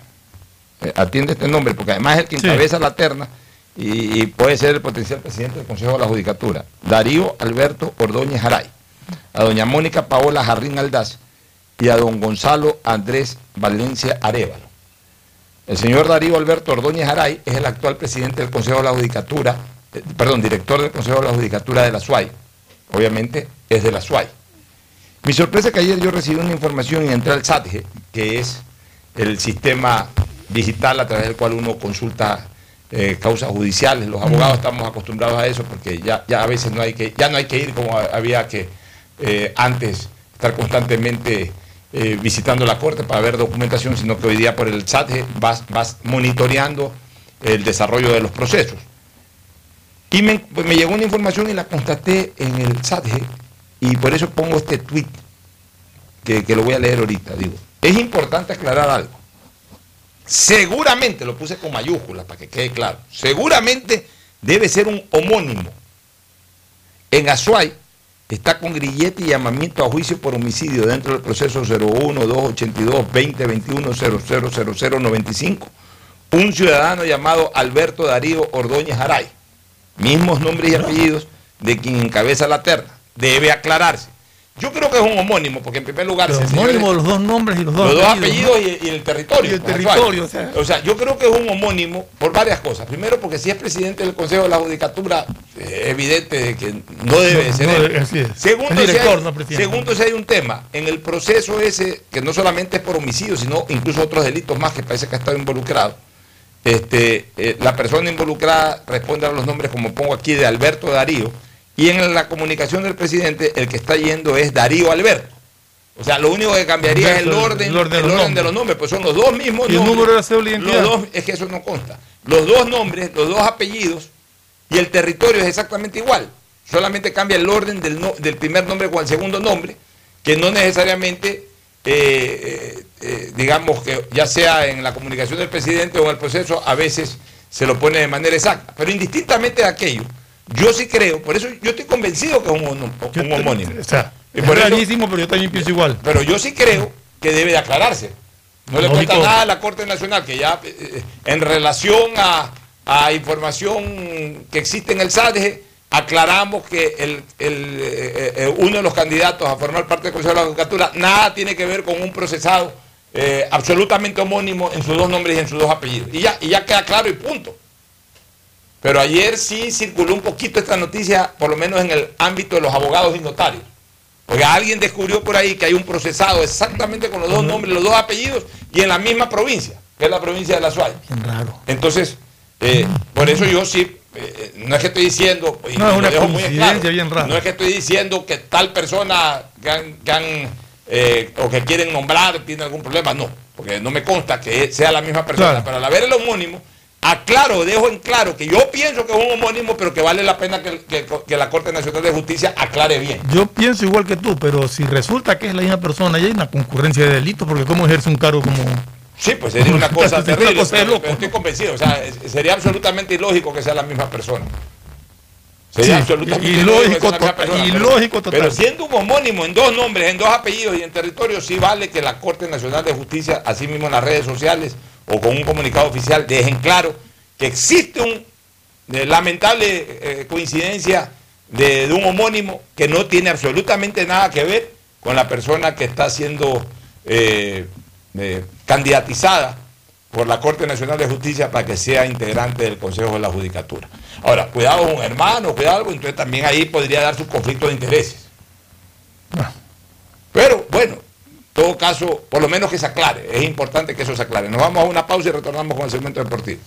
Eh, atiende este nombre, porque además es el que
Sí.
encabeza la terna y, y puede ser el potencial presidente del Consejo de la Judicatura. Darío Alberto Ordóñez Aray. A doña Mónica Paola Jarrín Aldaz y a don Gonzalo Andrés Valencia Arevalo. El señor Darío Alberto Ordóñez Aray es el actual presidente del Consejo de la Judicatura, eh, perdón, director del Consejo de la Judicatura de la SUAY. Obviamente es de la SUAY. Mi sorpresa es que ayer yo recibí una información y entré al SATGE, que es el sistema digital a través del cual uno consulta eh, causas judiciales. Los abogados estamos acostumbrados a eso porque ya, ya a veces no hay que, ya no hay que ir como había que eh, antes estar constantemente eh, visitando la corte para ver documentación, sino que hoy día por el SATGE vas, vas monitoreando el desarrollo de los procesos. Y me, pues, llegó una información y la constaté en el SATGE y por eso pongo este tweet que, que lo voy a leer ahorita. Digo, es importante aclarar algo. Seguramente, lo puse con mayúsculas para que quede claro, seguramente debe ser un homónimo. En Azuay está con grillete y llamamiento a juicio por homicidio dentro del proceso 01 282 2021 000095 un ciudadano llamado Alberto Darío Ordóñez Aray. Mismos nombres y apellidos de quien encabeza la terna. Debe aclararse. Yo creo que es un homónimo, porque en primer lugar... Si el señor-
homónimos, los dos nombres y los dos
los dos
apellidos,
y, el territorio.
Y el territorio,
Azuay.
o sea.
yo creo que es un homónimo por varias cosas. Primero, porque si es presidente del Consejo de la Judicatura, eh, evidente de que no debe
No,
ser
no,
él.
así es.
Segundo, si
director,
hay,
no presidente.
segundo, si hay un tema en el proceso ese, que no solamente es por homicidio, sino incluso otros delitos más que parece que ha estado involucrado. Este, eh, la persona involucrada responde a los nombres, como pongo aquí, de Alberto Darío, y en la comunicación del presidente el que está yendo es Darío Alberto. O sea, lo único que cambiaría es el orden,
el orden de
el
los
orden de
nombres.
los nombres, pues son los dos mismos
Y el
nombres.
número de la cédula de
Los
identidad.
dos- es que eso no consta. Los dos nombres, los dos apellidos y el territorio es exactamente igual. Solamente cambia el orden del, no- del primer nombre con el segundo nombre, que no necesariamente eh, eh, digamos que ya sea en la comunicación del presidente o en el proceso, a veces se lo pone de manera exacta. Pero indistintamente de aquello, yo sí creo, por eso yo estoy convencido que es un, un homónimo.
O sea, es
por eso-
pero yo también pienso igual.
pero yo sí creo que debe de aclararse. No le cuesta nada a la Corte Nacional que ya eh, en relación a, a información que existe en el SADE, aclaramos que el, el, eh, eh, uno de los candidatos a formar parte del Consejo de la Judicatura nada tiene que ver con un procesado eh, absolutamente homónimo en sus dos nombres y en sus dos apellidos. Y ya, y ya queda claro y punto. Pero ayer sí circuló un poquito esta noticia, por lo menos en el ámbito de los abogados y notarios. Porque alguien descubrió por ahí que hay un procesado exactamente con los dos nombres, los dos apellidos y en la misma provincia, que es la provincia de La Suárez.
Raro.
Entonces, eh, por eso yo sí, eh, no es que estoy diciendo, y
No, es una
dejo muy claro,
bien rara.
no es que estoy diciendo que tal persona que han, que han, eh, o que quieren nombrar tiene algún problema, no, porque no me consta que sea la misma persona,
Claro.
pero al haber el homónimo, aclaro, dejo en claro que yo pienso que es un homónimo, pero que vale la pena que, que- que la Corte Nacional de Justicia aclare bien.
Yo pienso igual que tú, pero si resulta que es la misma persona, ya hay una concurrencia de delitos, porque ¿cómo ejerce un cargo como...
Sí, pues sería una cosa
Una
terrible,
cosa
pero-
loco.
pero estoy convencido, o sea, sería absolutamente ilógico que sea la misma persona. Sería
Sí,
absolutamente
ilógico
persona, pero-
total.
Pero siendo un homónimo en dos nombres, en dos apellidos y en territorio, sí vale que la Corte Nacional de Justicia, así mismo en las redes sociales o con un comunicado oficial, dejen claro que existe un de lamentable eh, coincidencia de, de un homónimo que no tiene absolutamente nada que ver con la persona que está siendo eh, eh, candidatizada por la Corte Nacional de Justicia para que sea integrante del Consejo de la Judicatura. Ahora, cuidado un hermano, cuidado entonces también ahí podría dar su conflicto de intereses. Pero bueno, en todo caso, por lo menos que se aclare, es importante que eso se aclare. Nos vamos a una pausa y retornamos con el segmento deportivo.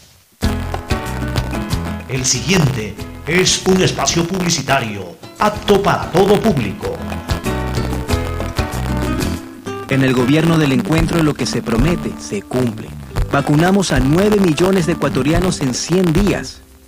El siguiente es un espacio publicitario apto para todo público.
En el gobierno del encuentro lo que se promete se cumple. Vacunamos a 9 millones de ecuatorianos en 100 días.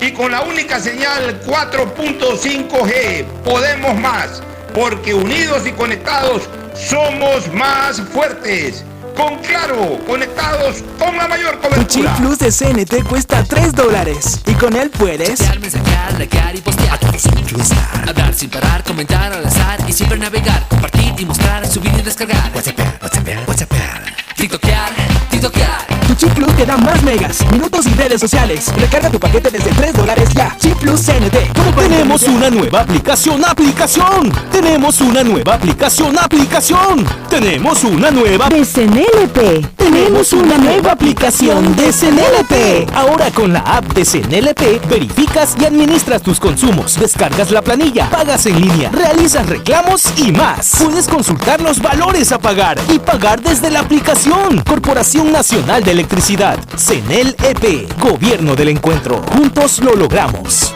y con la única señal 4.5G. Podemos más, porque unidos y conectados somos más fuertes. Con Claro, conectados con la mayor
Tu chip
cobertura.
plus de CNT cuesta 3 dólares. Y con él puedes.
Chatear, mensajear, likear y postear. A todos incluir. Hablar sin parar, comentar al azar y siempre navegar. Compartir y mostrar, subir y descargar. WhatsApp, WhatsApp, WhatsApp. TikTokear, TikTokear.
Tu chip plus te da más megas, minutos y redes sociales. Recarga tu paquete desde 3 dólares ya. Chip plus CNT. ¿Cómo para
Tenemos una nueva aplicación, aplicación. Tenemos una nueva aplicación, aplicación. Tenemos una nueva
De CNLP.
Tenemos una nueva aplicación de CNLP. Ahora con la app de CNLP verificas y administras tus consumos, descargas la planilla, pagas en línea, realizas reclamos y más. Puedes consultar los valores a pagar y pagar desde la aplicación. Corporación Nacional de Electricidad, CNLP, Gobierno del Encuentro. Juntos lo logramos.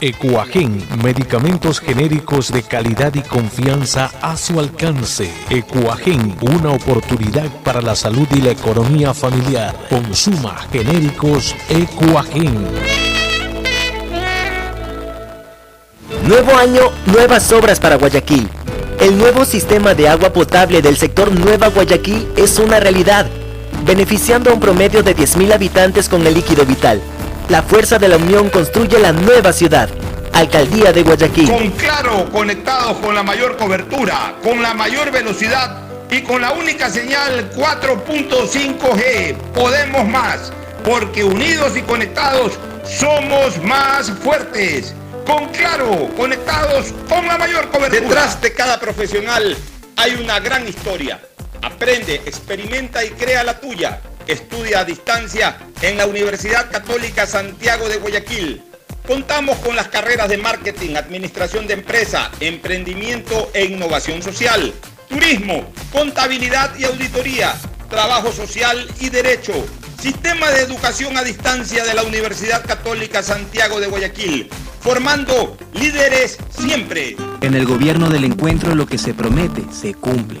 Ecuagen, medicamentos genéricos de calidad y confianza a su alcance. Ecuagen, una oportunidad para la salud y la economía familiar. Consuma genéricos Ecuagen.
Nuevo año, nuevas obras para Guayaquil. El nuevo sistema de agua potable del sector Nueva Guayaquil es una realidad, beneficiando a un promedio de 10.000 habitantes con el líquido vital. La fuerza de la unión construye la nueva ciudad. Alcaldía de Guayaquil.
Con Claro, conectados con la mayor cobertura, con la mayor velocidad y con la única señal 4.5G. Podemos más, porque unidos y conectados somos más fuertes. Con Claro, conectados con la mayor cobertura.
Detrás de cada profesional hay una gran historia. Aprende, experimenta y crea la tuya. Estudia a distancia en la Universidad Católica Santiago de Guayaquil. Contamos con las carreras de marketing, administración de empresa, emprendimiento e innovación social, turismo, contabilidad y auditoría, trabajo social y derecho,
Sistema de Educación a Distancia de la Universidad Católica Santiago de Guayaquil, formando líderes siempre.
En el gobierno del encuentro lo que se promete se cumple.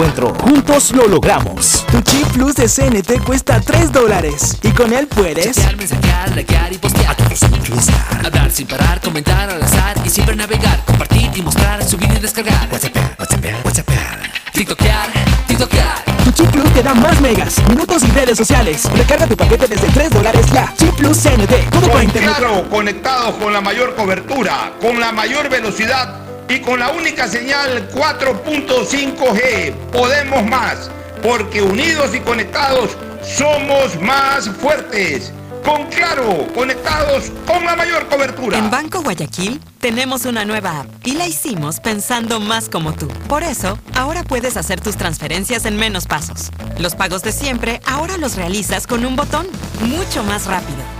Juntos lo logramos.
Tu chip plus de CNT cuesta 3 dólares y con él puedes
Chatear, mensajear, likear y postear. A sin parar, comentar al azar y siempre navegar, compartir y mostrar, subir y descargar. WhatsApp, WhatsApp, WhatsApp. TikTokear, TikTokear.
Tu chip plus te da más megas, minutos y redes sociales. Recarga tu paquete desde 3 dólares ya. Chip plus CNT, todo por
Con
internet.
Claro, conectados con la mayor cobertura, con la mayor velocidad y con la única señal 4.5G. Podemos más, porque unidos y conectados somos más fuertes. Con Claro, conectados con la mayor cobertura.
En Banco Guayaquil tenemos una nueva app y la hicimos pensando más como tú. Por eso, ahora puedes hacer tus transferencias en menos pasos. Los pagos de siempre ahora los realizas con un botón, mucho más rápido.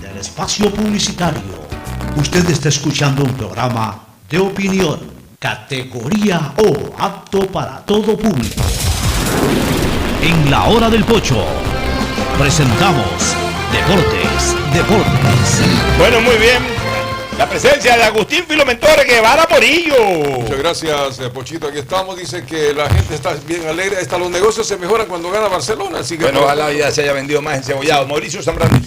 espacio publicitario. Usted está escuchando un programa de opinión, categoría O, apto para todo público. En la hora del pocho, presentamos Deportes, Deportes.
Bueno, muy bien. La presencia de Agustín Filomentore Guevara Morillo.
Muchas gracias, eh, Pochito. Aquí estamos. Dice que la gente está bien alegre. Hasta los negocios se mejoran cuando gana Barcelona. Así que
Bueno, ojalá ya se haya vendido más encebollado. Mauricio Zambrano.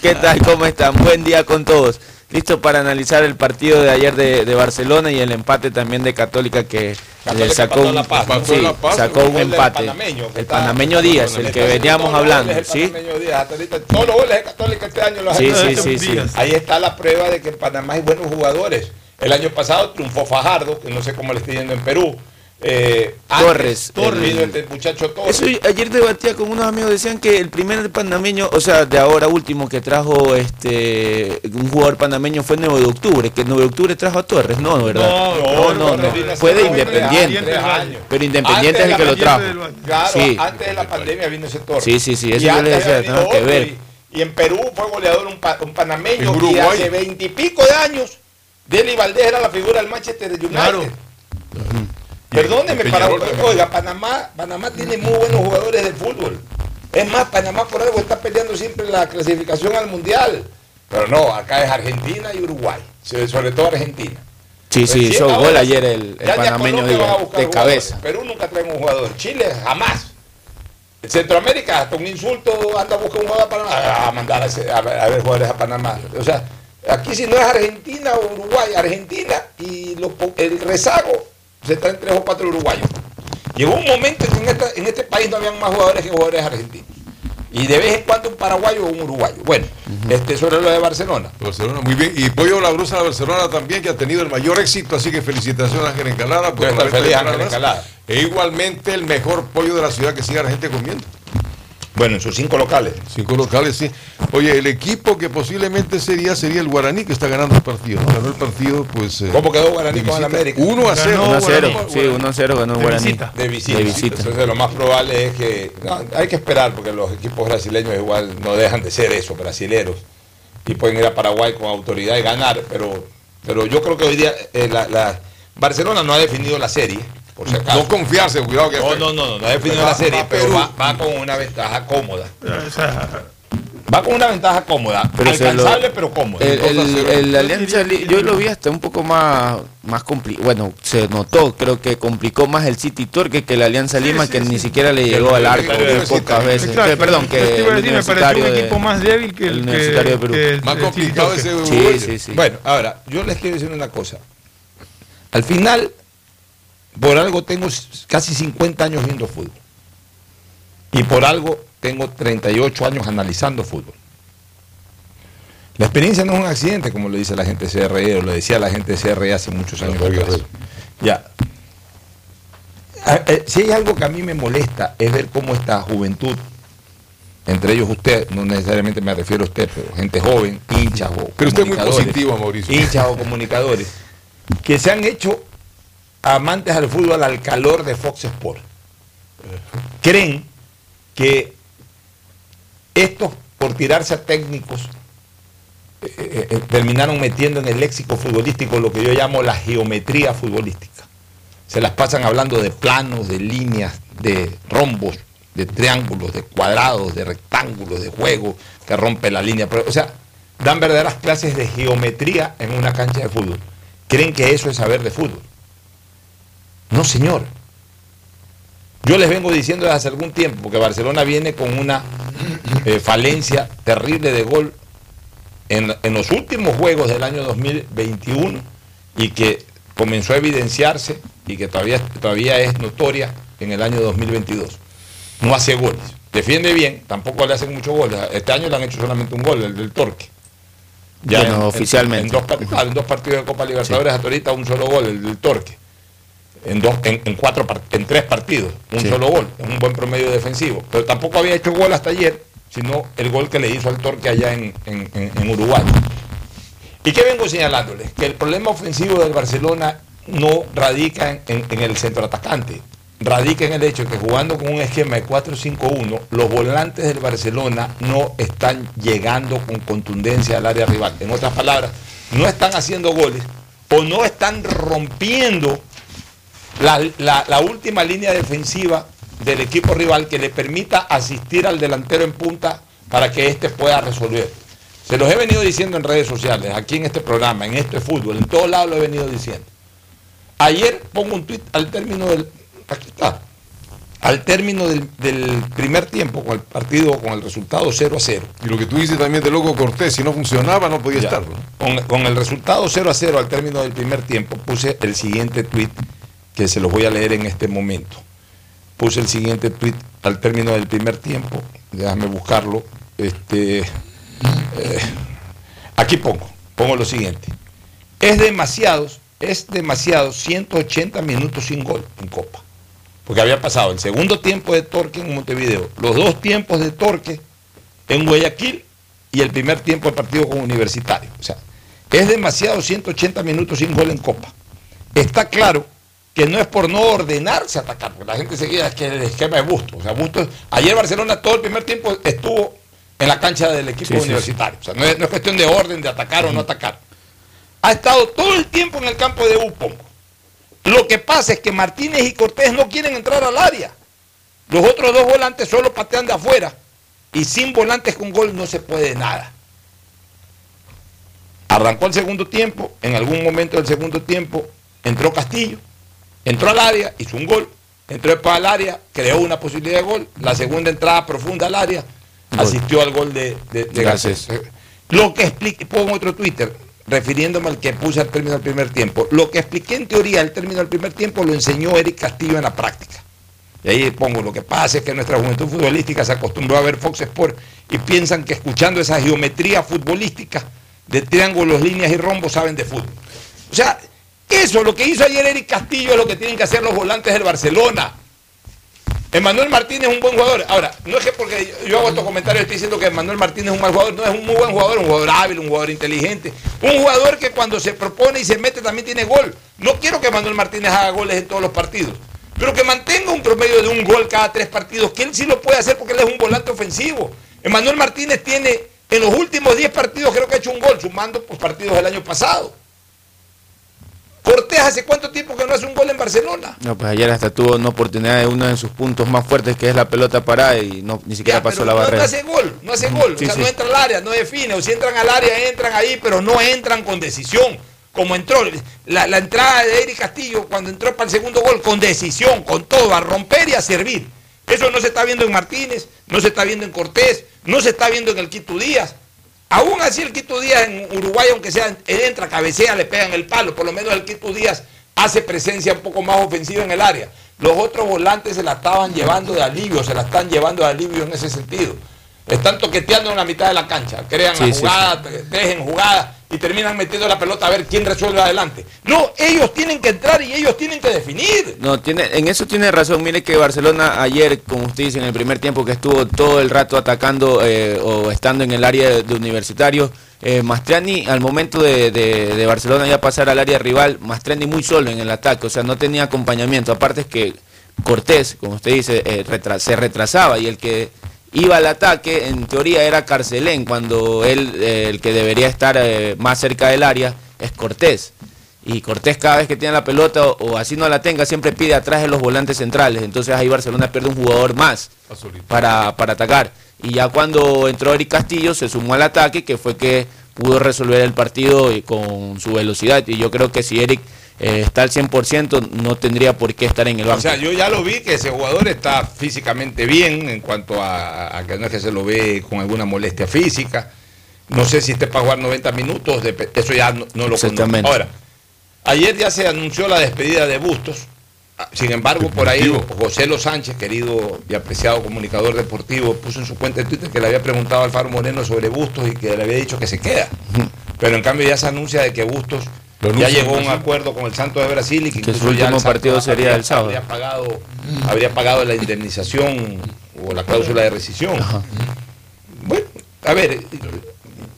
¿Qué tal? ¿Cómo están? Buen día con todos. Listo para analizar el partido de ayer de, de Barcelona y el empate también de Católica que le sacó un,
La Paz.
sí,
Empató La Paz.
sacó
El
un
gol del
empate.
panameño,
el panameño Díaz, el que veníamos hablando, ¿sí?
del panameño Díaz, hasta ahorita, todos los goles de Católica este año los ha
Sí, sí, sí, sí.
Ahí está la prueba de que en Panamá hay buenos jugadores. El año pasado triunfó Fajardo, que no sé cómo le está yendo en Perú. Eh, antes
Torres,
Torres.
el-
muchacho Torres.
Eso ayer debatía con unos amigos, decían que el primer panameño, o sea, de ahora último que trajo este un jugador panameño fue 9 de octubre, que 9 de octubre trajo a Torres, no, ¿verdad?
No, no, hace
fue de Independiente.
años, tres años.
Pero Independiente
Antes
es el que lo trajo.
Claro,
Sí.
antes de la pandemia vino ese Torres.
Sí, sí, sí, eso
Y
yo les decía, nada que ver.
Y, y en Perú fue goleador un, pa- un panameño y hace veintipico de años, Deli Valdés era la figura del Manchester United. Perdóneme, para, oiga, Panamá, Panamá tiene muy buenos jugadores de fútbol. Es más, Panamá por algo está peleando siempre la clasificación al mundial. Pero no, acá es Argentina y Uruguay, sobre todo Argentina.
Sí, sí, hizo
ahora-
gol ayer el, el panameño de,
van a buscar
de cabeza.
Perú nunca trae un jugador. Chile jamás. Centroamérica, hasta un insulto, anda a buscar un jugador a Panamá. A mandar a, a ver, a ver jugadores a Panamá. O sea, aquí si no es Argentina o Uruguay, Argentina y lo el rezago se traen tres o cuatro uruguayos. Llegó un momento en que en, esta- en este país no habían más jugadores que jugadores argentinos. Y de vez en cuando un paraguayo o un uruguayo. Bueno, este sobre lo de Barcelona.
Barcelona, muy bien. Y Pollo Labrusa de Barcelona también, que ha tenido el mayor éxito, así que felicitaciones a Ángel Encalada.
Estar
la
feliz Ángel. Encalada.
E igualmente el mejor pollo de la ciudad que sigue la gente comiendo.
Bueno, en sus cinco locales.
Cinco locales, sí. Oye, el equipo que posiblemente sería sería el Guaraní, que está ganando el partido. ¿no? Ganó el partido, pues. eh,
¿Cómo quedó Guaraní con el. América?
1 a 0.
1 a 0,
Guaraní.
sí, 1 a 0 ganó el
De
Guaraní.
visita.
De visita.
De visita.
Entonces lo más probable es que no, hay que esperar porque los equipos brasileños igual no dejan de ser eso, brasileros. Y pueden ir a Paraguay con autoridad y ganar, pero, pero yo creo que hoy día eh, la, la- Barcelona no ha definido la serie, por si acaso.
No confiarse, cuidado que.
No, no, no, no, no ha definido
Va-
la serie, pero va, va con una ventaja cómoda. Va con una ventaja cómoda,
Pero se lo-
alcanzable pero cómoda.
El, el- el Alianza Li- yo lo vi hasta un poco más, más complicado. Bueno, se notó, creo que complicó más el City Torque que la Alianza Lima, que ni siquiera le llegó al arco
Universitario
pocas veces.
exacto.
Perdón, que
a
el
decir, me
Universitario
un
de-
equipo más débil que el,
el
que-
Universitario de Perú.
que el-
Más complicado ese.
Sí, sí, sí.
Bueno, ahora, yo les quiero decir una cosa. Al final, por algo tengo casi 50 años viendo fútbol. Y por algo tengo 38 años analizando fútbol. La experiencia no es un accidente, como lo dice la gente CRE, o lo decía la gente CRE hace muchos años. atrás. Ya. Ah, eh, Si hay algo que a mí me molesta es ver cómo esta juventud, entre ellos usted, no necesariamente me refiero a usted, pero gente joven, hinchas o
Pero usted es muy
comunicadores,
positivo, Mauricio.
hinchas o comunicadores, que se han hecho amantes al fútbol al calor de Fox Sport. Creen que estos, por tirarse a técnicos, eh, eh, eh, terminaron metiendo en el léxico futbolístico lo que yo llamo la geometría futbolística. Se las pasan hablando de planos, de líneas, de rombos, de triángulos, de cuadrados, de rectángulos, de juego que rompe la línea. O sea, dan verdaderas clases de geometría en una cancha de fútbol. Creen que eso es saber de fútbol. No, señor. Yo les vengo diciendo desde hace algún tiempo que Barcelona viene con una eh, falencia terrible de gol en, en los últimos juegos del año 2021 y que comenzó a evidenciarse y que todavía, todavía es notoria en el año 2022. No hace goles. Defiende bien, tampoco le hacen muchos goles. Este año le han hecho solamente un gol, el del Torque.
Bueno, oficialmente.
En, dos, claro, en dos partidos de Copa Libertadores hasta ahorita un solo gol, el del Torque. En, dos, en, en cuatro en tres partidos, un
Sí.
solo gol, es un buen promedio defensivo. Pero tampoco había hecho gol hasta ayer, sino el gol que le hizo al Torque allá en, en- en- Uruguay. ¿Y qué vengo señalándoles? Que el problema ofensivo del Barcelona no radica en, en- en el centro atacante, radica en el hecho de que jugando con un esquema de 4-5-1, los volantes del Barcelona no están llegando con contundencia al área rival. En otras palabras, no están haciendo goles o no están rompiendo la, la- la última línea defensiva del equipo rival que le permita asistir al delantero en punta para que éste pueda resolver. Se los he venido diciendo en redes sociales, aquí en este programa, en este fútbol, en todos lados lo he venido diciendo. Ayer pongo un tuit al término del. Aquí está. Al término del, del primer tiempo, con el partido, con el resultado 0 a 0.
Y lo que tú dices también de Loco Cortés, si no funcionaba, no podía
Ya.
estar. ¿no?
Con, con el resultado 0 a 0 al término del primer tiempo, puse el siguiente tuit que se los voy a leer en este momento. Puse el siguiente tuit al término del primer tiempo. Déjame buscarlo. Este, eh, aquí pongo, pongo lo siguiente. Es demasiado, es demasiado 180 minutos sin gol en Copa. Porque había pasado el segundo tiempo de Torque en Montevideo, los dos tiempos de Torque en Guayaquil y el primer tiempo del partido con Universitario. O sea, es demasiado 180 minutos sin gol en Copa. Está claro que no es por no ordenarse atacar, porque la gente seguía es que el esquema es Busto. O sea, Busto, ayer Barcelona todo el primer tiempo estuvo en la cancha del equipo
Sí, sí,
universitario. O sea, no es, no es cuestión de orden, de atacar o no atacar. Ha estado todo el tiempo en el campo de Upong. Lo que pasa es que Martínez y Cortés no quieren entrar al área. Los otros dos volantes solo patean de afuera. Y sin volantes con gol no se puede nada. Arrancó el segundo tiempo, en algún momento del segundo tiempo entró Castillo, entró al área, hizo un gol, entró después al área, creó una posibilidad de gol, la segunda entrada profunda al área, asistió al gol de, de.
Garcés.
Lo que expliqué, pongo otro Twitter, refiriéndome al que puse al término del primer tiempo. Lo que expliqué en teoría al término del primer tiempo lo enseñó Eric Castillo en la práctica. Y ahí pongo, lo que pasa es que nuestra juventud futbolística se acostumbró a ver Fox Sport y piensan que escuchando esa geometría futbolística de triángulos, líneas y rombos saben de fútbol. O sea, eso, lo que hizo ayer Eric Castillo es lo que tienen que hacer los volantes del Barcelona. Emanuel Martínez es un buen jugador. Ahora, no es que porque yo hago estos comentarios estoy diciendo que Emanuel Martínez es un mal jugador, no es un muy buen jugador, un jugador hábil, un jugador inteligente, un jugador que cuando se propone y se mete también tiene gol. No quiero que Emanuel Martínez haga goles en todos los partidos, pero que mantenga un promedio de un gol cada tres partidos, que él sí lo puede hacer porque él es un volante ofensivo. Emanuel Martínez tiene en los últimos 10 partidos creo que ha hecho un gol, sumando pues, partidos del año pasado. Cortés hace cuánto tiempo que no hace un gol en Barcelona.
No, pues ayer hasta tuvo una oportunidad de uno de sus puntos más fuertes, que es la pelota parada, y no, ni siquiera
Ya,
pasó la
no-
barrera.
No, hace gol, no hace gol.
Sí,
o sea,
sí.
no entra al área, no define. O si entran al área, entran ahí, pero no entran con decisión. Como entró la, la entrada de Eric Castillo cuando entró para el segundo gol, con decisión, con todo, a romper y a servir. Eso no se está viendo en Martínez, no se está viendo en Cortés, no se está viendo en el Quito Díaz. Aún así el Quito Díaz en Uruguay, aunque sea entra, cabecea, le pegan el palo. Por lo menos el Quito Díaz hace presencia un poco más ofensiva en el área. Los otros volantes se la estaban llevando de alivio, se la están llevando de alivio en ese sentido. Están toqueteando en la mitad de la cancha, crean
Sí,
la
sí,
jugada, dejen jugada y terminan metiendo la pelota a ver quién resuelve adelante. No, ellos tienen que entrar y ellos tienen que definir.
No, tiene, en eso tiene razón. Mire que Barcelona ayer, como usted dice, en el primer tiempo que estuvo todo el rato atacando eh, o estando en el área de, de universitario, eh, Mastriani al momento de, de- Barcelona ya pasar al área rival, Mastriani muy solo en el ataque, o sea, no tenía acompañamiento. Aparte es que Cortés, como usted dice, eh, se retrasaba y el que iba al ataque, en teoría era Carcelén, cuando él, eh, el que debería estar eh, más cerca del área, es Cortés. Y Cortés cada vez que tiene la pelota o, o así no la tenga, siempre pide atrás de los volantes centrales. Entonces ahí Barcelona pierde un jugador más para, para atacar. Y ya cuando entró Eric Castillo se sumó al ataque, que fue que pudo resolver el partido con su velocidad. Y yo creo que si Eric eh, está al 100%, no tendría por qué estar en el banco.
O sea, yo ya lo vi que ese jugador está físicamente bien en cuanto a, a que no es que se lo ve con alguna molestia física. No sé si esté para jugar 90 minutos, dep- eso ya no, no lo conozco.
Exactamente.
Ahora, ayer ya se anunció la despedida de Bustos. Ah, Sin embargo, por ahí José Lo Sánchez, querido y apreciado comunicador deportivo, puso en su cuenta de Twitter que le había preguntado a Alfaro Moreno sobre Bustos y que le había dicho que se queda. Pero en cambio ya se anuncia de que Bustos Ya llegó a un acuerdo con el Santos de Brasil y que,
Que
incluso
su último partido sería
habría-
el sábado.
Habría pagado, habría pagado la indemnización o la cláusula de rescisión. Bueno, a ver,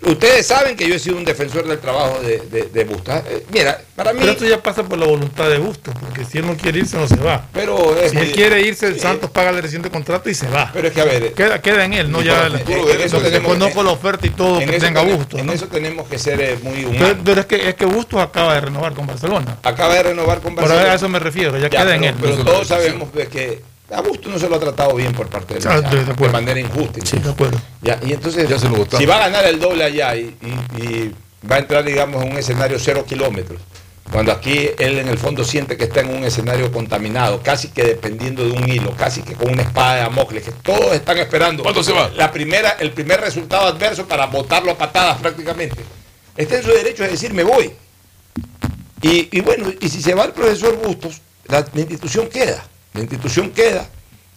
ustedes saben que yo he sido un defensor del trabajo de, de, de Bustos. Eh, Mira, para mí...
Pero esto ya pasa por la voluntad de Bustos, porque si él no quiere irse, no se va.
Pero
si él quiere irse, el Santos paga la reciente contrato y se va.
Pero es que, a ver...
Queda, queda en él, no ya
por-
el,
en- en eso tenemos-
conozco la oferta y todo
en
que tenga
tenemos-
Bustos.
En
¿no?
eso tenemos que ser eh, muy humanos.
pero es que es que Bustos acaba de renovar con Barcelona.
Acaba de renovar con
Por
Barcelona.
a eso me refiero, ya,
Ya,
queda en
pero,
él.
pero todos sabemos de que a Busto no se lo ha tratado bien por parte de,
Ah,
la
de- de
manera injusta.
Sí, de acuerdo.
Ya, y entonces,
Ya se lo votaron.
si va a ganar el doble allá y, y- y va a entrar, digamos, en un escenario cero kilómetros, cuando aquí él en el fondo siente que está en un escenario contaminado, casi que dependiendo de un hilo, casi que con una espada de Damocles, que todos están esperando.
¿Cuándo se va?
La primera, el primer resultado adverso para botarlo a patadas prácticamente. Está en su derecho de decir me voy. Y, y bueno, y si se va el profesor Bustos, la, la institución queda. La institución queda.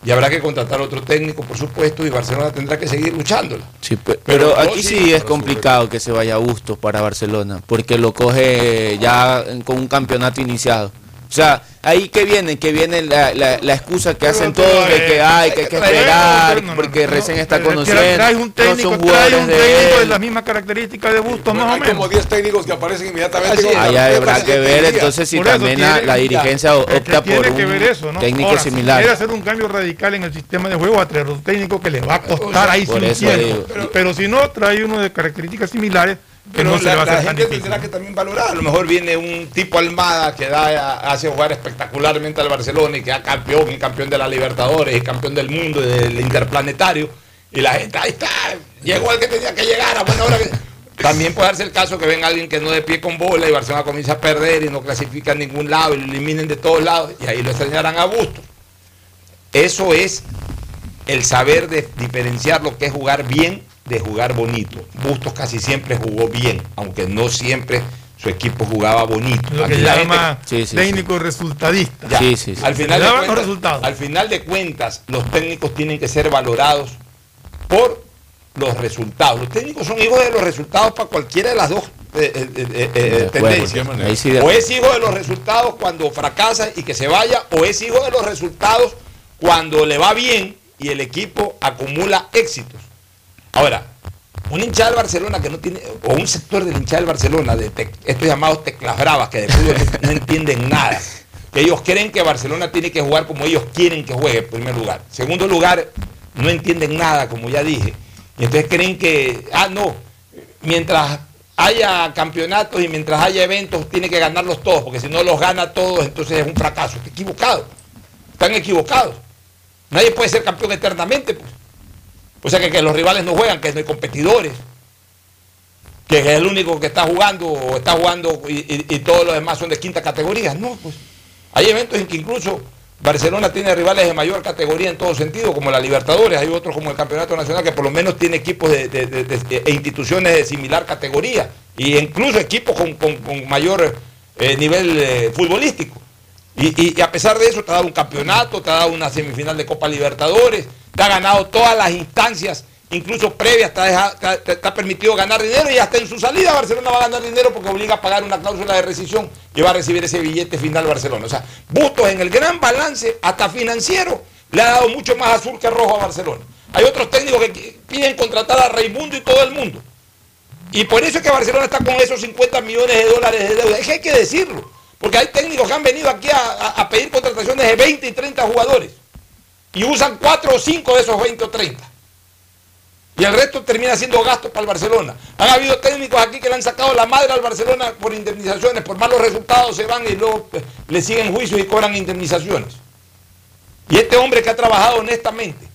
Y habrá que contratar otro técnico, por supuesto, y Barcelona tendrá que seguir luchándola.
Sí,
Pero
aquí
sí,
es complicado que se vaya a Bustos para Barcelona, porque lo coge ya con un campeonato iniciado. O sea, ahí que viene, que viene la, la- la excusa que hacen todos de que hay que, hay que esperar, porque recién está conociendo,
Trae un
no
técnico,
son
trae un
de
técnico de las mismas características de Bustos, más o
Hay como
menos.
10 técnicos que aparecen inmediatamente. con tarjeta
habrá que ver entonces si también la,
tiene-
la dirigencia opta por
que ver
un
eso, ¿no?
técnico
Ahora, si
similar.
quiere hacer un cambio radical en el sistema de juego, a traer un técnico que le va a costar ahí
digo.
Pero, pero si no, trae uno de características similares,
Pero
no se le
la,
va a
la
hacer tan
gente tendrá que también valorar. A lo mejor viene un tipo Almada que da, hace jugar espectacularmente al Barcelona y queda campeón y campeón de la Libertadores y campeón del mundo y del Interplanetario. Y la gente, ahí está, llegó el que tenía que llegar, a buena hora. que- También puede darse el caso que venga alguien que no de pie con bola y Barcelona comienza a perder y no clasifica a ningún lado y lo eliminen de todos lados y ahí lo extrañarán a gusto. Eso es el saber de diferenciar lo que es jugar bien de jugar bonito. Bustos casi siempre jugó bien, aunque no siempre su equipo jugaba bonito.
Lo que
Aquí
llama
gente-
técnico resultadista.
Ya, Al, final de cuentas,
resultados.
al final de cuentas, los técnicos tienen que ser valorados por los resultados. Los técnicos son hijos de los resultados para cualquiera de las dos eh, eh, eh, eh, tendencias. O es hijo de los resultados cuando fracasa y que se vaya, o es hijo de los resultados cuando le va bien y el equipo acumula éxitos. Ahora, un hincha del Barcelona que no tiene, o un sector del hincha del Barcelona, de estos llamados teclas bravas, que de fútbol no, no entienden nada, que ellos creen que Barcelona tiene que jugar como ellos quieren que juegue, en primer lugar. Segundo lugar, no entienden nada, como ya dije. Y entonces creen que, ah, no, mientras haya campeonatos y mientras haya eventos, tiene que ganarlos todos, porque si no los gana todos, entonces es un fracaso. Está equivocado. Están equivocados. Nadie puede ser campeón eternamente, pues. O sea que, los rivales no juegan, que no hay competidores. Que es el único que está jugando o está jugando y, todos los demás son de quinta categoría. No, pues. Hay eventos en que incluso Barcelona tiene rivales de mayor categoría en todo sentido, como la Libertadores. Hay otros como el Campeonato Nacional que por lo menos tiene equipos de, e instituciones de similar categoría. Y incluso equipos con, mayor eh, nivel eh, futbolístico. Y, y- y a pesar de eso, te ha dado un campeonato, te ha dado una semifinal de Copa Libertadores, ha ganado todas las instancias, incluso previas, ha permitido ganar dinero y hasta en su salida Barcelona va a ganar dinero porque obliga a pagar una cláusula de rescisión y va a recibir ese billete final Barcelona. O sea, Bustos en el gran balance, hasta financiero, le ha dado mucho más azul que rojo a Barcelona. Hay otros técnicos que piden contratar a Raimundo y todo el mundo. Y por eso es que Barcelona está con esos 50 millones de dólares de deuda. Es que hay que decirlo. Porque hay técnicos que han venido aquí a pedir contrataciones de 20 y 30 jugadores. Y usan 4 o 5 de esos 20 o 30. Y el resto termina siendo gasto para el Barcelona. Han habido técnicos aquí que le han sacado la madre al Barcelona por indemnizaciones, por malos resultados se van y luego eh, le siguen juicios y cobran indemnizaciones. Y este hombre que ha trabajado honestamente,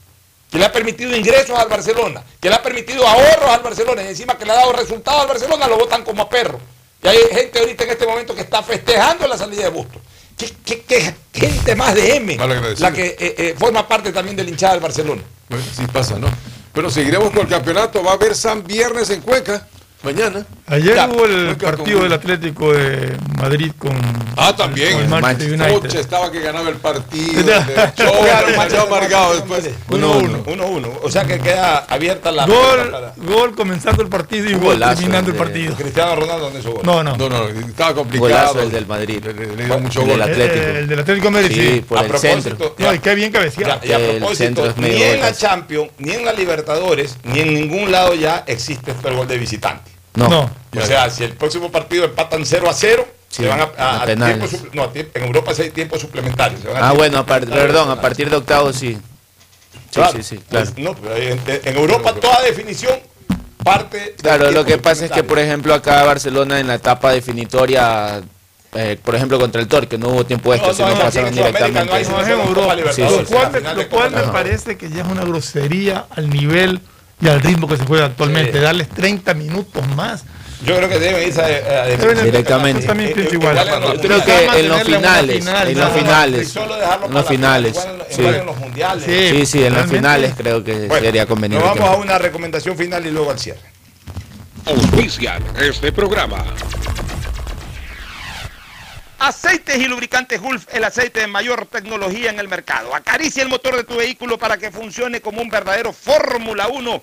que le ha permitido ingresos al Barcelona, que le ha permitido ahorros al Barcelona y encima que le ha dado resultados al Barcelona, lo votan como a perro. Y hay gente ahorita en este momento que está festejando la salida de Busto. ¿Qué, qué- qué gente más de M? La que eh, eh, forma parte también del hinchada del Barcelona.
Bueno, sí pasa, ¿no? Pero seguiremos con el campeonato. Va a haber San Viernes en Cuenca. Mañana.
Ayer
Ya,
hubo el partido
con-
del Atlético de Madrid con,
Ah, también.
con el Manchester
Coche
United.
estaba que ganaba el partido.
Ya.
de show,
Jugaron
salió
Manchester
amargado después.
1-1. 1-1. O sea que queda abierta la
Gol,
para-
gol comenzando el partido y gol terminando el partido.
Cristiano Ronaldo en eso.
No, no.
No, no, estaba complicado.
Golazo el del Madrid.
Le, le dio mucho
El
gol.
del Atlético.
Eh, el del Atlético de Madrid,
Sí,
sí.
por
A
el
propósito,
centro.
No, y qué bien cabeceado.
Ya, y a
El
propósito, ni en la. Champions, ni en la Libertadores, ni en ningún lado ya existe esto el gol de visitante.
No.
No.
O sea, si el próximo partido empatan 0 a 0,
Sí,
se van a, a- tiempo no, a tiempo- en Europa sí hay tiempos suplementarios. se van a
Ah,
tiempo
bueno, a par-
suplementario
perdón, a partir de octavos sí. Sí,
Claro,
sí, sí, claro.
pues, no, pero en, en Europa toda definición parte
Claro, lo
tiempo
que pasa es que, por
suplementario.
ejemplo, acá Barcelona en la etapa definitoria, eh, por ejemplo, contra el Torque, no hubo tiempo extra,
No,
sino
no, aquí
pasaron directamente.
no
No, en Europa.
Libertadores,
Lo cual, me, lo cual parece que ya es una grosería al nivel y al ritmo que se juega actualmente.
Sí.
Darles 30 minutos más.
Yo creo que deben irse a, a
Directamente.
Yo también
Eh,
pienso
eh,
creo que en los finales,
final,
en los finales,
Y solo dejarlo
en los finales, sí.
en los mundiales.
Sí.
Sí, sí, en los finales creo que
Bueno,
sería conveniente.
Nos vamos a una recomendación final y luego al cierre.
Auspician este programa.
Aceites y lubricantes Gulf, el aceite de mayor tecnología en el mercado. Acaricia el motor de tu vehículo para que funcione como un verdadero Fórmula 1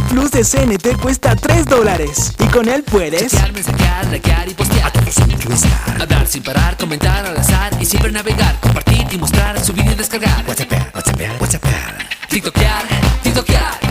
plus de CNT cuesta 3 dólares y con él puedes
Chatear, mensajear, likear y postear. Hablar sin parar, comentar al azar y siempre navegar, compartir y mostrar, subir y descargar. WhatsApp, WhatsApp, WhatsApp. TikTokear, TikTokear.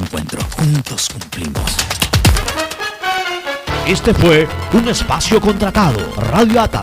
encuentro. Juntos cumplimos.
Este fue un espacio contratado. Radio Ata.